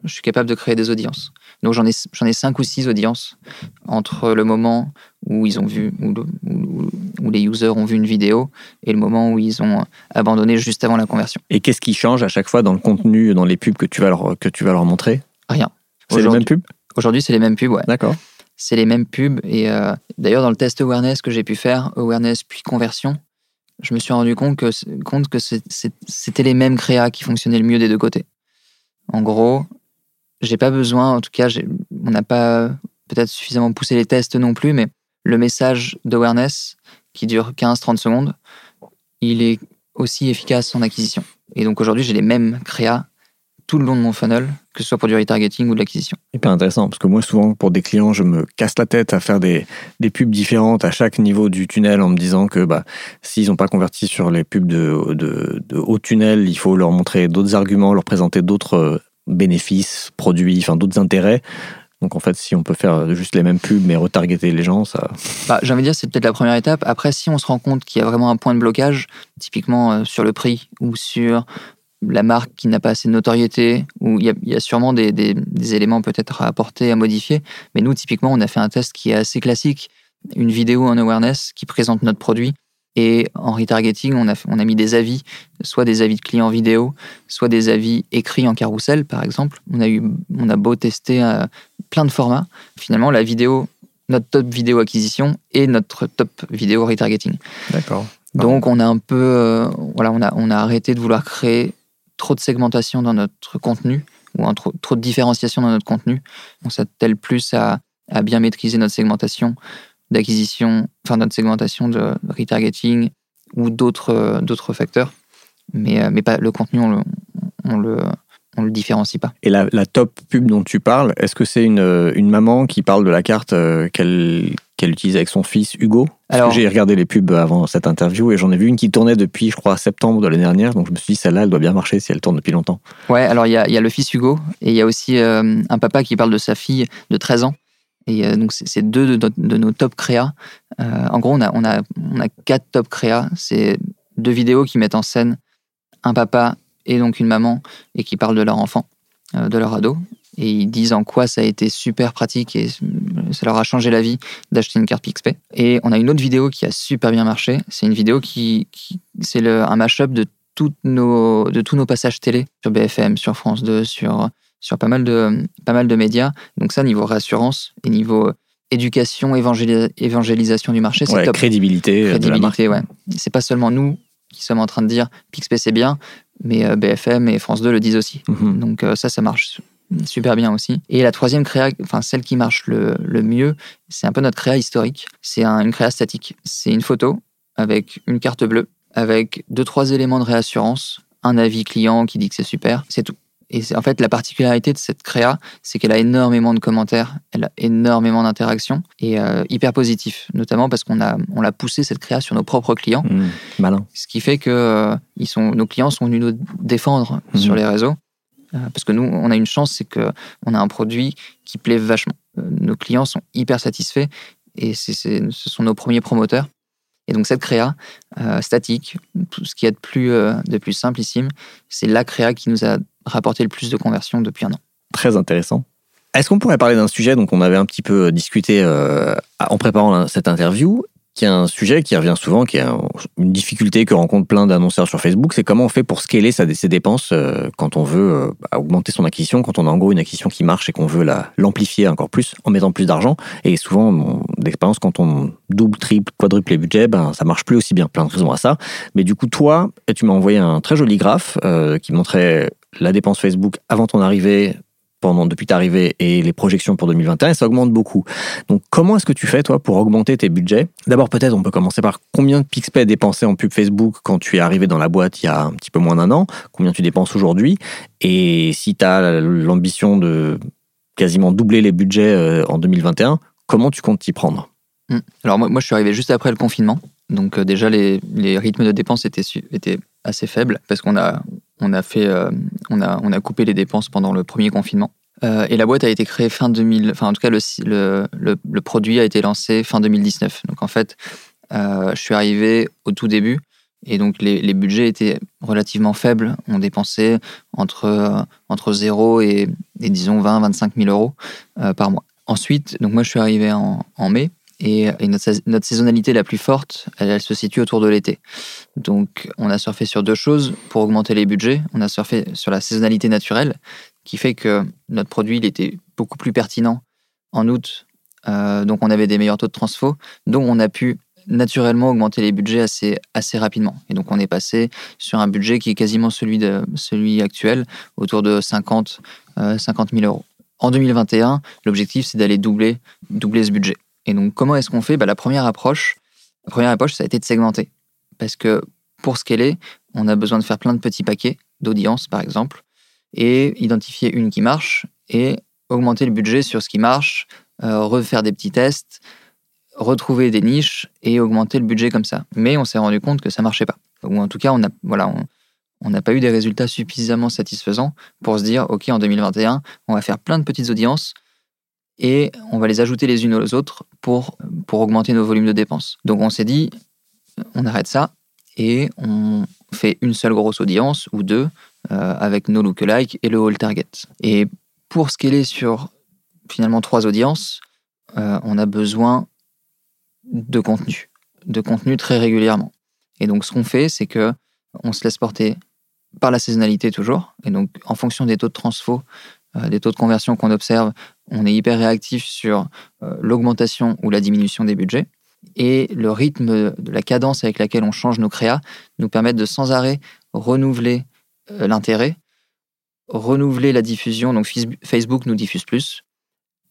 je suis capable de créer des audiences. Donc j'en ai, j'en ai cinq ou six audiences entre le moment où ils ont vu, où, le- où- où les users ont vu une vidéo et le moment où ils ont abandonné juste avant la conversion. Et qu'est-ce qui change à chaque fois dans le contenu, dans les pubs que tu vas leur, que tu vas leur montrer? Rien. C'est les mêmes pubs? Aujourd'hui, c'est les mêmes pubs, ouais. D'accord. C'est les mêmes pubs. Et euh, d'ailleurs, dans le test awareness que j'ai pu faire, awareness puis conversion, je me suis rendu compte que, compte que c'était les mêmes créas qui fonctionnaient le mieux des deux côtés. En gros, j'ai pas besoin, en tout cas, on n'a pas peut-être suffisamment poussé les tests non plus, mais le message d'awareness qui dure 15-30 secondes, il est aussi efficace en acquisition. Et donc aujourd'hui, j'ai les mêmes créas tout le long de mon funnel, que ce soit pour du retargeting ou de l'acquisition. Hyper intéressant, parce que moi, souvent, pour des clients, je me casse la tête à faire des, des pubs différentes à chaque niveau du tunnel en me disant que bah, s'ils n'ont pas converti sur les pubs de, de, de haut tunnel, il faut leur montrer d'autres arguments, leur présenter d'autres euh, bénéfices, produits, enfin d'autres intérêts. Donc en fait, si on peut faire juste les mêmes pubs mais retargeter les gens, ça. [laughs] Bah, j'ai envie de dire, c'est peut-être la première étape. Après, si on se rend compte qu'il y a vraiment un point de blocage, typiquement euh, sur le prix ou sur la marque qui n'a pas assez de notoriété, ou il y a, il y a sûrement des, des- des éléments peut-être à apporter, à modifier. Mais nous, typiquement, on a fait un test qui est assez classique, une vidéo en awareness qui présente notre produit. Et en retargeting, on a, on a mis des avis, soit des avis de clients vidéo, soit des avis écrits en carrousel, par exemple. On a, eu, on a beau tester euh, plein de formats. Finalement, la vidéo, notre top vidéo acquisition et notre top vidéo retargeting. D'accord. Donc, on a un peu, euh, voilà, on a, on a arrêté de vouloir créer trop de segmentation dans notre contenu ou un trop, trop de différenciation dans notre contenu. On s'attelle plus à, à bien maîtriser notre segmentation d'acquisition, enfin notre segmentation de retargeting ou d'autres euh, facteurs. Mais, euh, mais pas le contenu, on le, on le, on le différencie pas. Et la, la top pub dont tu parles, est-ce que c'est une, euh, une maman qui parle de la carte qu'elle qu'elle utilise avec son fils Hugo Alors- j'ai regardé les pubs avant cette interview et j'en ai vu une qui tournait depuis, je crois, septembre de l'année dernière. Donc je me suis dit, celle-là, elle doit bien marcher si elle tourne depuis longtemps. Ouais, alors il y a, il y a le fils Hugo et il y a aussi euh, un papa qui parle de sa fille de 13 ans. Et euh, donc, c'est deux de, nos top créas. Euh, en gros, on a, on, a, on a quatre top créas. C'est deux vidéos qui mettent en scène un papa et donc une maman et qui parlent de leur enfant, de leur ado. Et ils disent en quoi ça a été super pratique et ça leur a changé la vie d'acheter une carte PixPay. Et on a une autre vidéo qui a super bien marché. C'est une vidéo qui, qui c'est un mashup de toutes nos, de tous nos passages télé sur BFM, sur France 2, sur, sur pas, mal de, pas mal de médias. Donc ça, niveau réassurance et niveau éducation, évangéli- évangélisation du marché, c'est Ouais, top. crédibilité, euh, de la marque. Crédibilité, ouais. C'est pas seulement nous qui sommes en train de dire PixPay c'est bien, mais euh, BFM et France 2 le disent aussi. Mhm. Donc euh, ça, ça marche super bien aussi. Et la troisième créa, enfin celle qui marche le, le mieux, c'est un peu notre créa historique. C'est un- une créa statique. C'est une photo avec une carte bleue, avec deux trois éléments de réassurance, un avis client qui dit que c'est super, c'est tout. Et en fait la particularité de cette créa, c'est qu'elle a énormément de commentaires, elle a énormément d'interactions et euh, hyper positif, notamment parce qu'on a on l'a poussé cette créa sur nos propres clients Mhm. Malin. ce qui fait que euh, ils sont, nos clients sont venus nous défendre Mhm. sur les réseaux. Euh, parce que nous, on a une chance, c'est que on a un produit qui plaît vachement. Euh, nos clients sont hyper satisfaits et ce sont nos premiers promoteurs. Et donc cette créa euh, statique, tout ce qu'il y a de plus, euh, de plus simplissime, c'est la créa qui nous a rapporté le plus de conversions depuis un an. Très intéressant. Est-ce qu'on pourrait parler d'un sujet dont on avait un petit peu discuté en préparant cette interview, qui est un sujet qui revient souvent, qui est un- une difficulté que rencontrent plein d'annonceurs sur Facebook, c'est comment on fait pour scaler ses dépenses euh, quand on veut euh, augmenter son acquisition, quand on a en gros une acquisition qui marche et qu'on veut la- l'amplifier encore plus en mettant plus d'argent. Et souvent, d'expérience, quand on double, triple, quadruple les budgets, ben, ça marche plus aussi bien. Plein de raisons à ça. Mais du coup, toi, tu m'as envoyé un très joli graphe euh, qui montrait la dépense Facebook avant ton arrivée, pendant depuis ta arrivée et les projections pour 2021, et ça augmente beaucoup. Donc, comment est-ce que tu fais, toi, pour augmenter tes budgets? D'abord, peut-être, on peut commencer par combien de Pixpay dépensé en pub Facebook quand tu es arrivé dans la boîte il y a un petit peu moins d'un an? Combien tu dépenses aujourd'hui? Et si tu as l'ambition de quasiment doubler les budgets euh, en 2021, comment tu comptes t'y prendre? Mm. Alors moi, moi, je suis arrivé juste après le confinement. Donc euh, déjà, les, les rythmes de dépenses étaient, étaient assez faibles parce qu'on a, on a, fait, euh, on a, on a coupé les dépenses pendant le premier confinement. Euh, et la boîte a été créée fin 2000, enfin en tout cas le, le, le, produit a été lancé fin 2019. Donc en fait, euh, je suis arrivé au tout début et donc les, les budgets étaient relativement faibles. On dépensait entre, entre 0 et, disons 20-25 000 euros par mois. Ensuite, donc moi je suis arrivé en mai et, notre, sais- notre saisonnalité la plus forte, elle, se situe autour de l'été. Donc on a surfé sur deux choses pour augmenter les budgets. On a surfé sur la saisonnalité naturelle qui fait que notre produit était beaucoup plus pertinent en août. Euh, donc on avait des meilleurs taux de transfo. Donc on a pu naturellement augmenter les budgets assez, assez rapidement. Et donc on est passé sur un budget qui est quasiment celui, de, celui actuel, autour de 50, euh, 50 000 euros. En 2021, l'objectif c'est d'aller doubler, doubler ce budget. Et donc, comment est-ce qu'on fait? Bah, La première approche, première approche, ça a été de segmenter. Parce que pour scaler, on a besoin de faire plein de petits paquets d'audience, par exemple, et identifier une qui marche et augmenter le budget sur ce qui marche, euh, refaire des petits tests, retrouver des niches et augmenter le budget comme ça. Mais on s'est rendu compte que ça marchait pas. Ou en tout cas, on a, voilà, on, on n'a pas eu des résultats suffisamment satisfaisants pour se dire, OK, en 2021, on va faire plein de petites audiences et on va les ajouter les unes aux autres pour, pour augmenter nos volumes de dépenses. Donc on s'est dit, on arrête ça et on fait une seule grosse audience ou deux euh, avec nos lookalikes et le whole target. Et pour scaler sur finalement trois audiences, euh, on a besoin de contenu, de contenu très régulièrement. Et donc ce qu'on fait, c'est que on se laisse porter par la saisonnalité toujours. Et donc en fonction des taux de transfo, des taux de conversion qu'on observe, on est hyper réactif sur euh, l'augmentation ou la diminution des budgets. Et le rythme de la cadence avec laquelle on change nos créas nous permettent de sans arrêt renouveler euh, l'intérêt, renouveler la diffusion. Donc Facebook nous diffuse plus,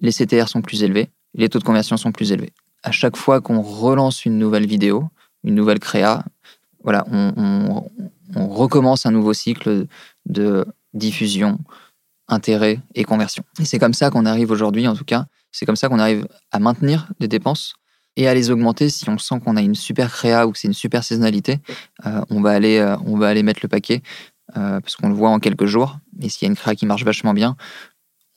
les CTR sont plus élevés, les taux de conversion sont plus élevés. À chaque fois qu'on relance une nouvelle vidéo, une nouvelle créa, voilà, on recommence un nouveau cycle de diffusion, intérêt et conversion. Et c'est comme ça qu'on arrive aujourd'hui, en tout cas, c'est comme ça qu'on arrive à maintenir des dépenses et à les augmenter si on sent qu'on a une super créa ou que c'est une super saisonnalité. euh, on, va aller, euh, on va aller mettre le paquet euh, parce qu'on le voit en quelques jours. Et s'il y a une créa qui marche vachement bien,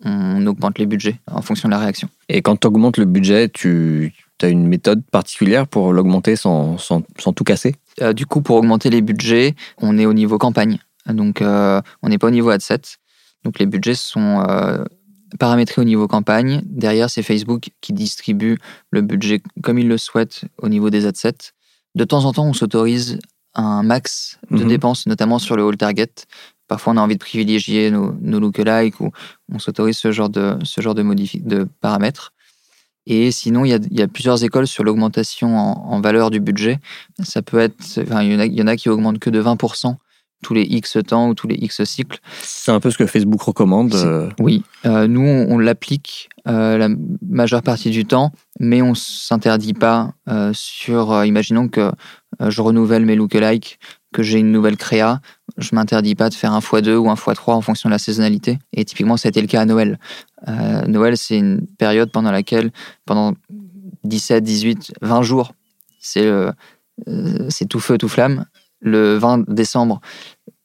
on augmente les budgets en fonction de la réaction. Et quand tu augmentes le budget, tu as une méthode particulière pour l'augmenter sans, sans, sans tout casser? Du coup, pour augmenter les budgets, on est au niveau campagne. Donc, on n'est pas au niveau ad set. Donc, les budgets sont euh, paramétrés au niveau campagne. Derrière, c'est Facebook qui distribue le budget comme il le souhaite au niveau des ad sets. De temps en temps, on s'autorise un max de Mhm. dépenses, notamment sur le all target. Parfois, on a envie de privilégier nos, nos lookalikes ou on s'autorise ce genre de, ce genre de, modifi- de paramètres. Et sinon, il y a, il y a plusieurs écoles sur l'augmentation en, en valeur du budget. Ça peut être, enfin, il y en a, il y en a qui augmentent que de 20% tous les X temps ou tous les X cycles. C'est un peu ce que Facebook recommande. Euh, Oui, euh, nous, on, on l'applique euh, la majeure partie du temps, mais on s'interdit pas euh, sur, imaginons que je renouvelle mes lookalikes, que j'ai une nouvelle créa, je m'interdis pas de faire un x2 ou un x3 en fonction de la saisonnalité. Et typiquement, ça a été le cas à Noël. Noël, c'est une période pendant laquelle, pendant 17, 18, 20 jours, c'est c'est tout feu, tout flamme. Le 20 décembre,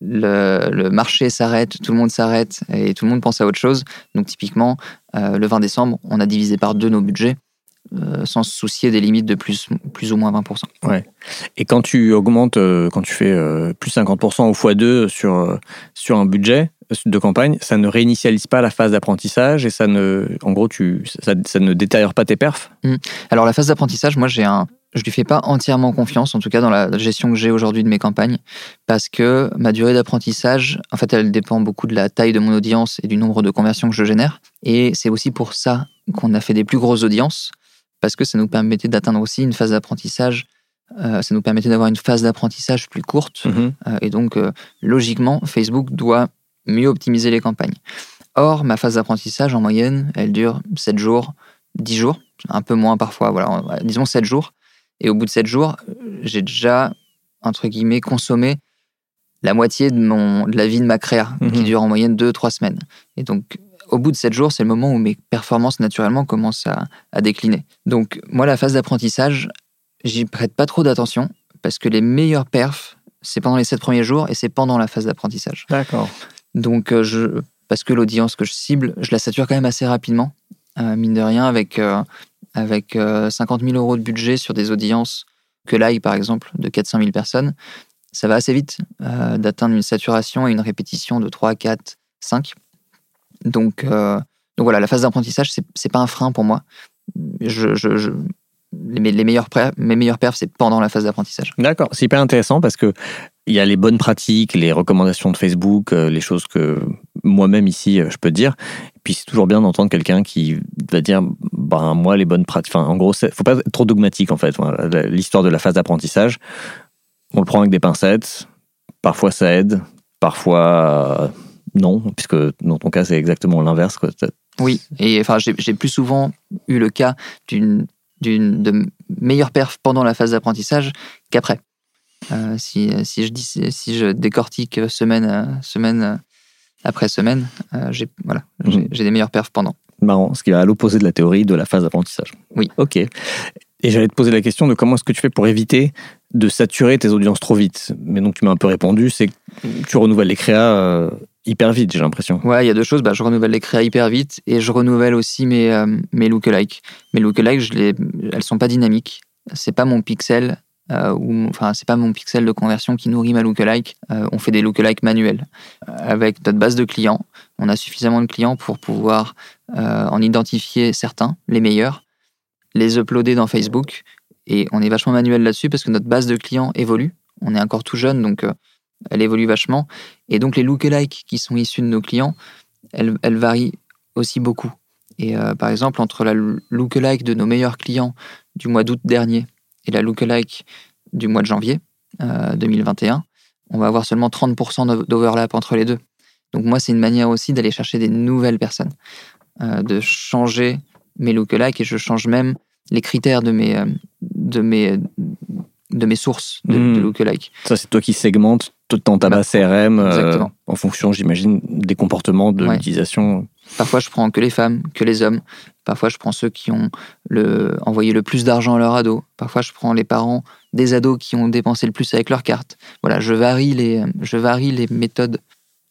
le, le marché s'arrête, tout le monde s'arrête et tout le monde pense à autre chose. Donc typiquement, euh, le 20 décembre, on a divisé par deux nos budgets euh, sans se soucier des limites de plus, plus ou moins 20%. Et quand tu augmentes, euh, quand tu fais euh, plus 50% au x2 sur, sur un budget de campagne, ça ne réinitialise pas la phase d'apprentissage et ça ne, en gros, tu, ça, ça ne détériore pas tes perfs? Alors la phase d'apprentissage, moi j'ai un, je lui fais pas entièrement confiance, en tout cas dans la gestion que j'ai aujourd'hui de mes campagnes, parce que ma durée d'apprentissage, en fait, elle dépend beaucoup de la taille de mon audience et du nombre de conversions que je génère. Et c'est aussi pour ça qu'on a fait des plus grosses audiences, parce que ça nous permettait d'atteindre aussi une phase d'apprentissage. euh, ça nous permettait d'avoir une phase d'apprentissage plus courte. Mhm. Euh, et donc, euh, logiquement, Facebook doit mieux optimiser les campagnes. Or, ma phase d'apprentissage, en moyenne, elle dure 7 jours, 10 jours, un peu moins parfois, voilà, disons 7 jours. Et au bout de 7 jours, j'ai déjà, entre guillemets, consommé la moitié de, mon, de la vie de ma créa, Mhm. qui dure en moyenne 2-3 semaines. Et donc, au bout de 7 jours, c'est le moment où mes performances naturellement commencent à, à décliner. Donc, moi, la phase d'apprentissage, j'y prête pas trop d'attention, parce que les meilleurs perfs, c'est pendant les 7 premiers jours et c'est pendant la phase d'apprentissage. D'accord. Donc, euh, je, parce que l'audience que je cible, je la sature quand même assez rapidement, euh, mine de rien, avec, euh, avec euh, 50 000 euros de budget sur des audiences que like, par exemple, de 400 000 personnes. Ça va assez vite euh, d'atteindre une saturation et une répétition de 3, 4, 5. Donc, euh, donc voilà, la phase d'apprentissage, c'est c'est pas un frein pour moi. Meilleurs mes meilleurs perfs, c'est pendant la phase d'apprentissage. D'accord, c'est hyper intéressant parce que il y a les bonnes pratiques, les recommandations de Facebook, euh, les choses que moi-même ici euh, je peux dire. Puis c'est toujours bien d'entendre quelqu'un qui va dire, ben moi les bonnes pratiques. En gros, c'est- faut pas être trop dogmatique en fait. L'histoire de la phase d'apprentissage, on le prend avec des pincettes. Parfois ça aide, parfois euh, non, puisque dans ton cas c'est exactement l'inverse. Oui, et enfin, j'ai plus souvent eu le cas d'une de meilleure perf pendant la phase d'apprentissage qu'après. Euh, si, si je dis si je décortique semaine euh, semaine après semaine, euh, j'ai voilà, j'ai des meilleures perfs pendant. Marrant, ce qui va à l'opposé de la théorie de la phase d'apprentissage. Oui. Ok. Et j'allais te poser la question de comment est-ce que tu fais pour éviter de saturer tes audiences trop vite? Mais donc tu m'as un peu répondu, c'est que tu renouvelles les créas euh, hyper vite, j'ai l'impression. Ouais, il y a deux choses. Bah, je renouvelle les créas hyper vite et je renouvelle aussi mes, euh, mes lookalikes. Mes lookalikes, je les, elles sont pas dynamiques. C'est pas mon pixel. Euh, enfin, c'est pas mon pixel de conversion qui nourrit ma lookalike. Euh, on fait des lookalikes manuels. Euh, avec notre base de clients, on a suffisamment de clients pour pouvoir euh, en identifier certains, les meilleurs, les uploader dans Facebook. Et on est vachement manuel là-dessus parce que notre base de clients évolue. On est encore tout jeune, donc euh, elle évolue vachement. Et donc les lookalikes qui sont issus de nos clients, elles, varient aussi beaucoup. Et par exemple, entre la lookalike de nos meilleurs clients du mois d'août dernier et la lookalike du mois de janvier euh, 2021, on va avoir seulement 30% d'o- d'overlap entre les deux. Donc moi, c'est une manière aussi d'aller chercher des nouvelles personnes, euh, de changer mes lookalikes et je change même les critères de mes, euh, de mes, de mes sources de, Mm. de lookalike. Ça, c'est toi qui segmentes dans ta base CRM euh, en fonction, j'imagine, des comportements de Ouais. l'utilisation. Parfois, je prends que les femmes, que les hommes. Parfois, je prends ceux qui ont le, envoyé le plus d'argent à leur ado. Parfois, je prends les parents des ados qui ont dépensé le plus avec leur carte. Voilà, je varie les, je varie les méthodes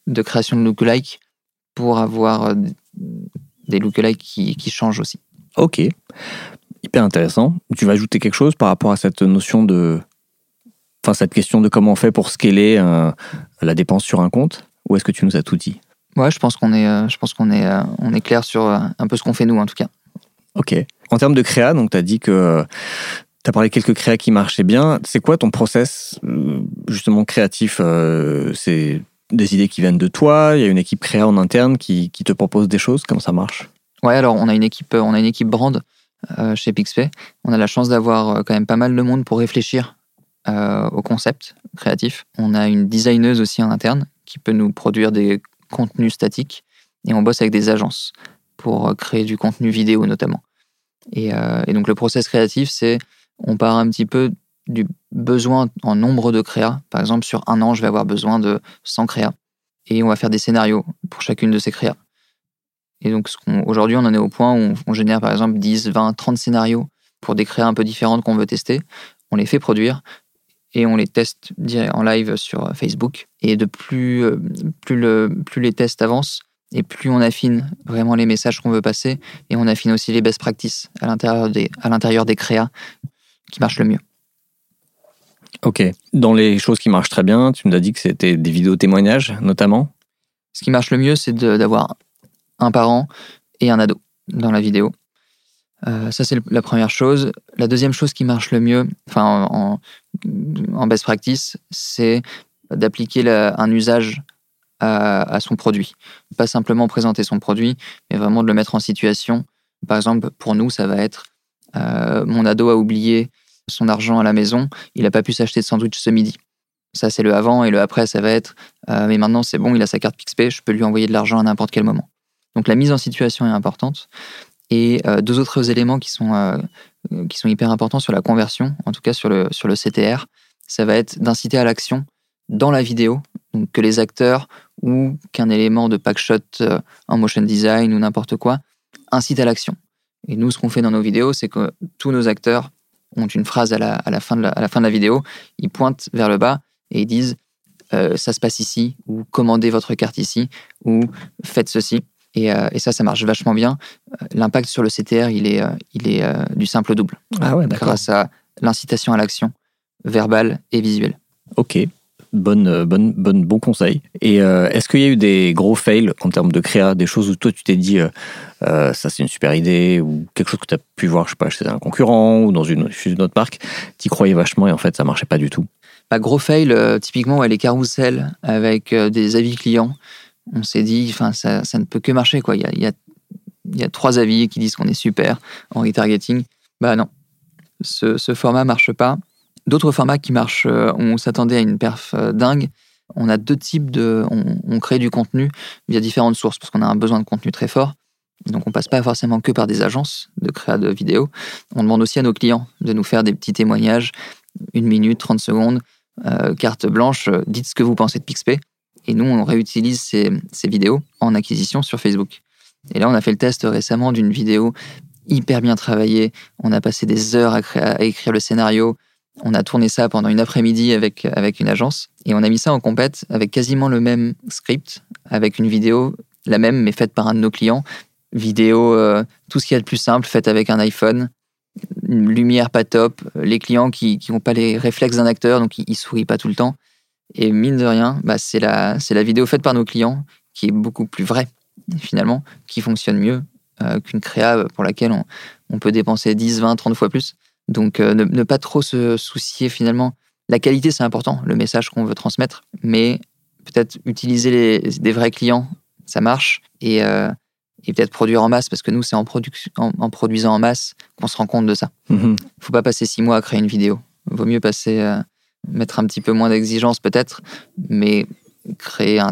de création de lookalike pour avoir euh, des lookalikes qui, qui changent aussi. Ok, hyper intéressant. Tu vas ajouter quelque chose par rapport à cette notion de... Enfin, cette question de comment on fait pour scaler euh, la dépense sur un compte Ou est-ce que tu nous as tout dit? Ouais, je pense qu'on est, euh, je pense qu'on est, euh, on est clair sur un peu ce qu'on fait nous en tout cas. Ok. En termes de créa, donc tu as dit que tu as parlé de quelques créas qui marchaient bien. C'est quoi ton process justement créatif C'est des idées qui viennent de toi Il y a une équipe créa en interne qui, qui te propose des choses Comment ça marche? Ouais, alors on a une équipe, on a une équipe brand chez Pixpay. On a la chance d'avoir quand même pas mal de monde pour réfléchir euh, au concept créatif. On a une designeuse aussi en interne qui peut nous produire des contenus statiques et on bosse avec des agences pour euh, créer du contenu vidéo notamment. Et, euh, et donc le process créatif, c'est on part un petit peu du besoin en nombre de créas. Par exemple, sur un an, je vais avoir besoin de 100 créas et on va faire des scénarios pour chacune de ces créas. Et donc, aujourd'hui, on en est au point où on, on génère par exemple 10, 20, 30 scénarios pour des créas un peu différentes qu'on veut tester. On les fait produire et on les teste en live sur euh, Facebook. Et de plus, euh, plus, le, plus les tests avancent et plus on affine vraiment les messages qu'on veut passer et on affine aussi les best practices à l'intérieur des, à l'intérieur des créas qui marchent le mieux. Ok. Dans les choses qui marchent très bien, tu nous as dit que c'était des vidéos témoignages notamment. Ce qui marche le mieux, c'est d'avoir un parent et un ado dans la vidéo. Euh, ça, c'est la première chose. La deuxième chose qui marche le mieux, enfin, en, best practice, c'est d'appliquer un usage à, à son produit. Pas simplement présenter son produit, mais vraiment de le mettre en situation. Par exemple, pour nous, ça va être euh, mon ado a oublié son argent à la maison, il n'a pas pu s'acheter de sandwich ce midi. Ça, c'est le avant, et le après, ça va être euh, mais maintenant, c'est bon, il a sa carte PixPay, je peux lui envoyer de l'argent à n'importe quel moment. Donc la mise en situation est importante. Et euh, deux autres éléments qui sont, euh, euh, qui sont hyper importants sur la conversion, en tout cas sur le, sur le CTR, ça va être d'inciter à l'action dans la vidéo, donc que les acteurs ou qu'un élément de packshot euh, en motion design ou n'importe quoi incite à l'action. Et nous, ce qu'on fait dans nos vidéos, c'est que tous nos acteurs ont une phrase à la, à la, fin, de la, à la fin de la vidéo, ils pointent vers le bas et ils disent ça se passe ici, ou commandez votre carte ici, ou faites ceci. Et, euh, et ça, ça marche vachement bien. Euh, L'impact sur le CTR, il est, euh, il est euh, du simple au double, Ah ouais, grâce à l'incitation à l'action verbale et visuelle. Ok. Bonne, bonne, bonne, bon conseil. Et euh, est-ce qu'il y a eu des gros fails en termes de créa, des choses où toi tu t'es dit ça c'est une super idée ou quelque chose que tu as pu voir, je sais pas, chez un concurrent ou dans une, chez une autre marque, t'y croyais vachement et en fait ça marchait pas du tout? Bah, gros fail, typiquement, ouais, les carousels avec des avis clients. On s'est dit, enfin, ça, ne peut que marcher. Quoi. Il, y a, y a, trois avis qui disent qu'on est super en retargeting. Bah non, ce, ce format marche pas. D'autres formats qui marchent, euh, on s'attendait à une perf euh, dingue. On a deux types de. On, crée du contenu via différentes sources parce qu'on a un besoin de contenu très fort. Donc on passe pas forcément que par des agences de créa de vidéos. On demande aussi à nos clients de nous faire des petits témoignages, une minute, 30 secondes, euh, carte blanche, dites ce que vous pensez de Pixpay. Et nous, on réutilise ces, vidéos en acquisition sur Facebook. Et là, on a fait le test récemment d'une vidéo hyper bien travaillée. On a passé des heures à écrire le scénario. On a tourné ça pendant une après-midi avec, avec une agence. Et on a mis ça en compète avec quasiment le même script, avec une vidéo, la même, mais faite par un de nos clients. Vidéo, euh, tout ce qu'il y a de plus simple, faite avec un iPhone. Une lumière pas top. Les clients qui n'ont pas les réflexes d'un acteur, donc ils, ils sourient pas tout le temps. Et mine de rien, bah, c'est la, vidéo faite par nos clients qui est beaucoup plus vraie, finalement, qui fonctionne mieux euh, qu'une créa pour laquelle on, on peut dépenser 10, 20, 30 fois plus. Donc, euh, ne, ne pas trop se soucier finalement. La qualité, c'est important, le message qu'on veut transmettre, mais peut-être utiliser les, des vrais clients, ça marche, et, euh, et peut-être produire en masse, parce que nous, c'est en, produc- en, en produisant en masse qu'on se rend compte de ça. Mhm. faut pas passer six mois à créer une vidéo. Vaut mieux passer, mettre un petit peu moins d'exigence peut-être, mais créer un,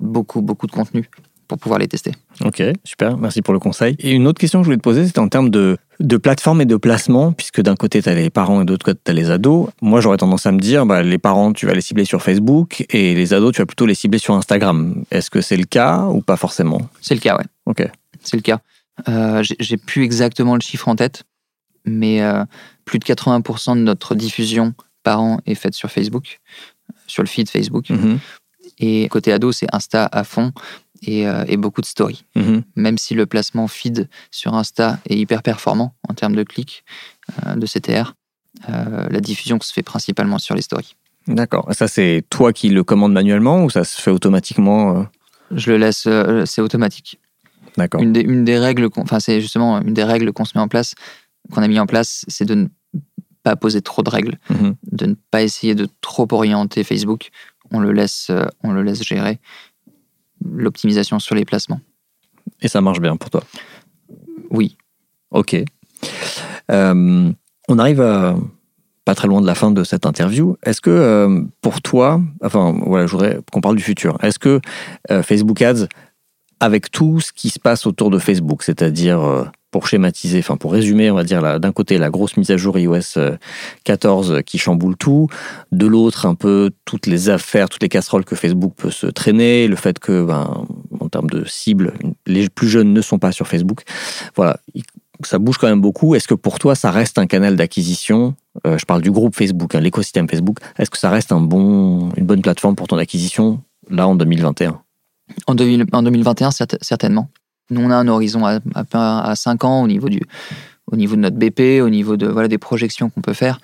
beaucoup, beaucoup de contenu pour pouvoir les tester. Ok, super, merci pour le conseil. Et une autre question que je voulais te poser, c'était en termes de, de plateforme et de placement, puisque d'un côté, tu as les parents et de l'autre côté, tu as les ados. Moi, j'aurais tendance à me dire, bah, les parents, tu vas les cibler sur Facebook, et les ados, tu vas plutôt les cibler sur Instagram. Est-ce que c'est le cas ou pas forcément? C'est le cas, ouais. Ok. C'est le cas. Euh, j'ai- J'ai plus exactement le chiffre en tête, mais euh, plus de 80% de notre diffusion par an est faite sur Facebook, sur le feed Facebook. Mhm, Et côté ado, c'est Insta à fond et, euh, et beaucoup de stories. mhm. Même si le placement feed sur Insta est hyper performant en termes de clics, euh, de CTR, euh, la diffusion se fait principalement sur les stories. D'accord. Ça, c'est toi qui le commandes manuellement ou ça se fait automatiquement euh? Je le laisse, euh, c'est automatique. D'accord. Une des, une des règles, qu'on- enfin c'est justement une des règles qu'on se met en place, qu'on a mis en place, c'est de ne pas poser trop de règles, Mhm. de ne pas essayer de trop orienter Facebook. On le laisse, euh, on le laisse gérer l'optimisation sur les placements. Et ça marche bien pour toi? Oui, Ok. Euh, on arrive à pas très loin de la fin de cette interview. Est-ce que euh, pour toi, enfin voilà, je voudrais qu'on parle du futur. Est-ce que euh, Facebook Ads, avec tout ce qui se passe autour de Facebook, c'est-à-dire pour schématiser, enfin pour résumer, on va dire d'un côté la grosse mise à jour iOS euh, 14 qui chamboule tout, de l'autre un peu toutes les affaires, toutes les casseroles que Facebook peut se traîner, le fait que ben, en termes de cible, les plus jeunes ne sont pas sur Facebook. Voilà, ça bouge quand même beaucoup. Est-ce que pour toi, ça reste un canal d'acquisition? Euh, Je parle du groupe Facebook, hein, l'écosystème Facebook. Est-ce que ça reste un bon, une bonne plateforme pour ton acquisition là en 2021 en, 2000 en 2021 certes- certainement. Nous on a un horizon à, à, à 5 ans au niveau du, au niveau de notre BP, au niveau de voilà des projections qu'on peut faire.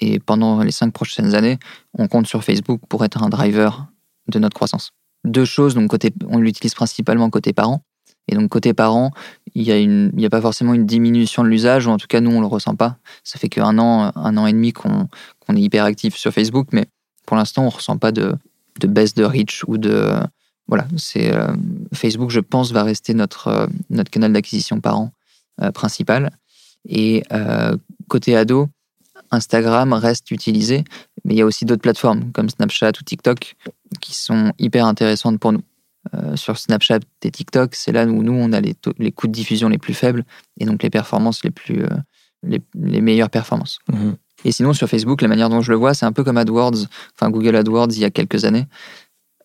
Et pendant les 5 prochaines années, on compte sur Facebook pour être un driver de notre croissance. Deux choses, donc côté, on l'utilise principalement côté parents. Et donc côté parents, il y a a pas forcément une diminution de l'usage, ou en tout cas nous on le ressent pas. Ça fait qu'un an, un an et demi qu'on est hyper actif sur Facebook, mais pour l'instant on ressent pas de, de baisse de reach ou de voilà. C'est euh, Facebook, je pense, va rester notre euh, notre canal d'acquisition parent euh, principal. Et euh, côté ado, Instagram reste utilisé, mais il y a aussi d'autres plateformes comme Snapchat ou TikTok qui sont hyper intéressantes pour nous. Sur Snapchat et TikTok, c'est là où nous, on a les, taux- les coûts de diffusion les plus faibles et donc les performances les plus les, les meilleures performances. Et sinon, sur Facebook, la manière dont je le vois, c'est un peu comme AdWords, enfin Google AdWords il y a quelques années.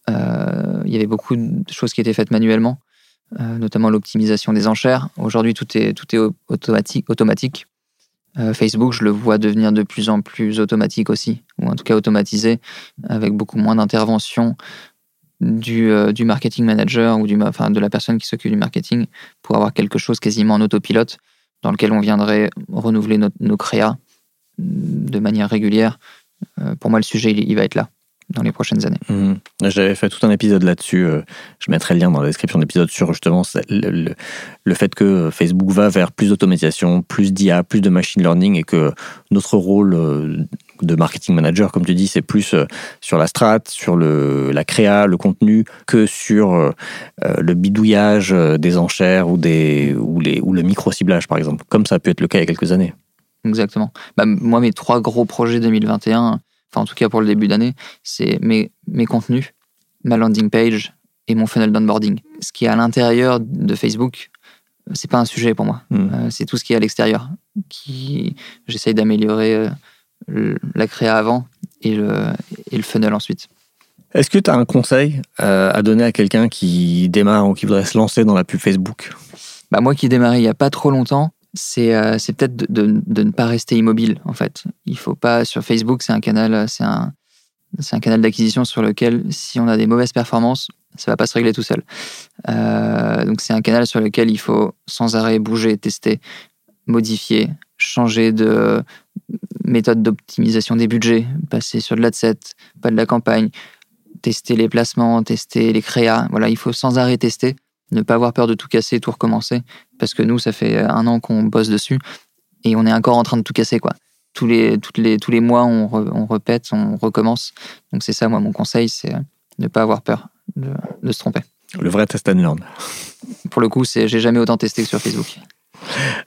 Euh, il y avait beaucoup de choses qui étaient faites manuellement, euh, notamment l'optimisation des enchères. Aujourd'hui, tout est, tout est au- automatique. Euh, Facebook, je le vois devenir de plus en plus automatique aussi, ou en tout cas automatisé, avec beaucoup moins d'intervention du, du marketing manager ou du, enfin, de la personne qui s'occupe du marketing pour avoir quelque chose quasiment en autopilote dans lequel on viendrait renouveler nos, nos créas mm, de manière régulière. Pour moi, le sujet, il, il va être là dans les prochaines années. Mhm. J'avais fait tout un épisode là-dessus. euh, Je mettrai le lien dans la description de l'épisode sur justement le, le- le fait que Facebook va vers plus d'automatisation, plus d'IA, plus de machine learning et que notre rôle euh, de marketing manager, comme tu dis, c'est plus euh, sur la strat, sur le, la créa, le contenu, que sur le bidouillage des enchères ou, des, ou, les, ou le micro-ciblage, par exemple, comme ça a pu être le cas il y a quelques années. Exactement. Bah, moi, mes trois gros projets 2021, enfin en tout cas pour le début d'année, c'est mes, mes contenus, ma landing page et mon funnel d'onboarding. Ce qui est à l'intérieur de Facebook, c'est pas un sujet pour moi. Mhm. Euh, c'est tout ce qui est à l'extérieur. Qui j'essaye d'améliorer euh, le- la créa avant et le, et le funnel ensuite. Est-ce que tu as un conseil euh, à donner à quelqu'un qui démarre ou qui voudrait se lancer dans la pub Facebook? Bah, moi qui ai démarré il y a pas trop longtemps, c'est euh, peut-être de, de- de ne pas rester immobile en fait. Il faut pas sur Facebook, c'est un canal, euh, c'est un un canal d'acquisition sur lequel si on a des mauvaises performances, ça va pas se régler tout seul. Euh, donc c'est un canal sur lequel il faut sans arrêt bouger, tester, modifier, changer de méthode d'optimisation des budgets, passer sur de l'adset, pas de la campagne, tester les placements, tester les créas. Voilà, il faut sans arrêt tester, ne pas avoir peur de tout casser, tout recommencer, parce que nous, ça fait un an qu'on bosse dessus et on est encore en train de tout casser, quoi. Tous les, toutes les, tous les mois, on, re- on répète, on recommence. Donc c'est ça, moi, mon conseil, c'est ne pas avoir peur de, de se tromper. Le vrai test and learn. Pour le coup, j'ai jamais autant testé que sur Facebook.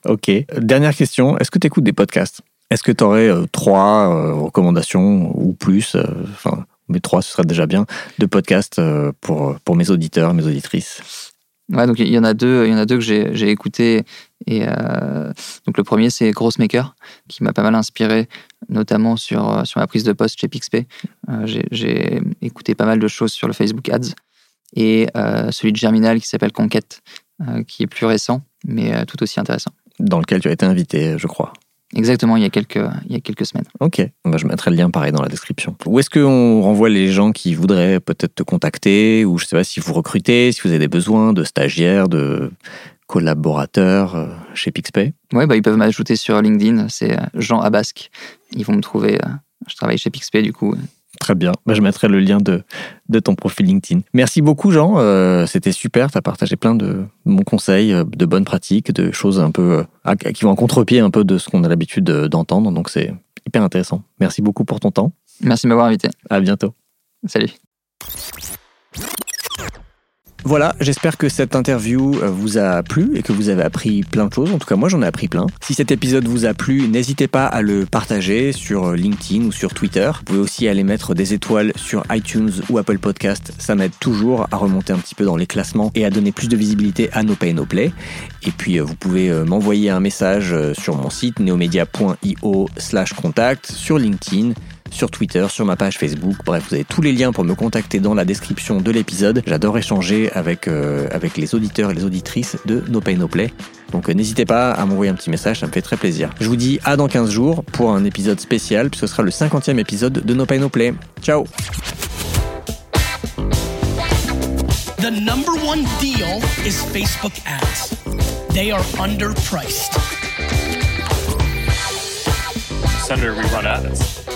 Ok. Dernière question. Est-ce que tu écoutes des podcasts? Est-ce que tu aurais trois euh, recommandations ou plus euh, Enfin, mais trois, ce serait déjà bien, de podcasts euh, pour, pour mes auditeurs, mes auditrices? Ouais, donc il y en a deux, il y en a deux que j'ai écouté. Et euh, donc le premier, c'est Grossmaker, qui m'a pas mal inspiré, notamment sur, euh, sur ma prise de poste chez Pixpay. Euh, j'ai- écouté pas mal de choses sur le Facebook Ads. Et euh, celui de Germinal qui s'appelle Conquête, qui est plus récent, mais tout aussi intéressant. Dans lequel tu as été invité, je crois. Exactement, il y a quelques, il y a quelques semaines. Ok, Bah, je mettrai le lien pareil dans la description. Où est-ce qu'on renvoie les gens qui voudraient peut-être te contacter ou je sais pas si vous recrutez, si vous avez des besoins de stagiaires, de collaborateurs euh, chez Pixpay? Ouais, bah, ils peuvent m'ajouter sur LinkedIn, c'est euh, Jean Abasque. Ils vont me trouver. euh, je travaille chez Pixpay, du coup. Très bien, Bah, je mettrai le lien de, de ton profil LinkedIn. Merci beaucoup Jean, Euh, c'était super, tu as partagé plein de bons conseils, euh, de bonnes pratiques, de choses un peu euh, à- qui vont en contre-pied un peu de ce qu'on a l'habitude d'entendre, donc c'est hyper intéressant. Merci beaucoup pour ton temps, Merci de m'avoir invité. à bientôt. Salut. Voilà, j'espère que cette interview euh, vous a plu et que vous avez appris plein de choses. En tout cas, moi, j'en ai appris plein. Si cet épisode vous a plu, n'hésitez pas à le partager sur euh, LinkedIn ou sur Twitter. Vous pouvez aussi aller mettre des étoiles sur iTunes ou Apple Podcast. Ça m'aide toujours à remonter un petit peu dans les classements et à donner plus de visibilité à No Pay No Play. Et puis, euh, vous pouvez m'envoyer un message sur mon site neomedia.io slash contact, sur LinkedIn, sur Twitter, sur ma page Facebook. Bref, vous avez tous les liens pour me contacter dans la description de l'épisode. J'adore échanger avec, euh, avec les auditeurs et les auditrices de No Pay No Play. Donc euh, n'hésitez pas à m'envoyer un petit message, ça me fait très plaisir. Je vous dis à dans 15 jours pour un épisode spécial, puisque ce sera le 50e épisode de No Pay No Play. Ciao The number one deal is Facebook ads. They are underpriced. Senator, we run ads.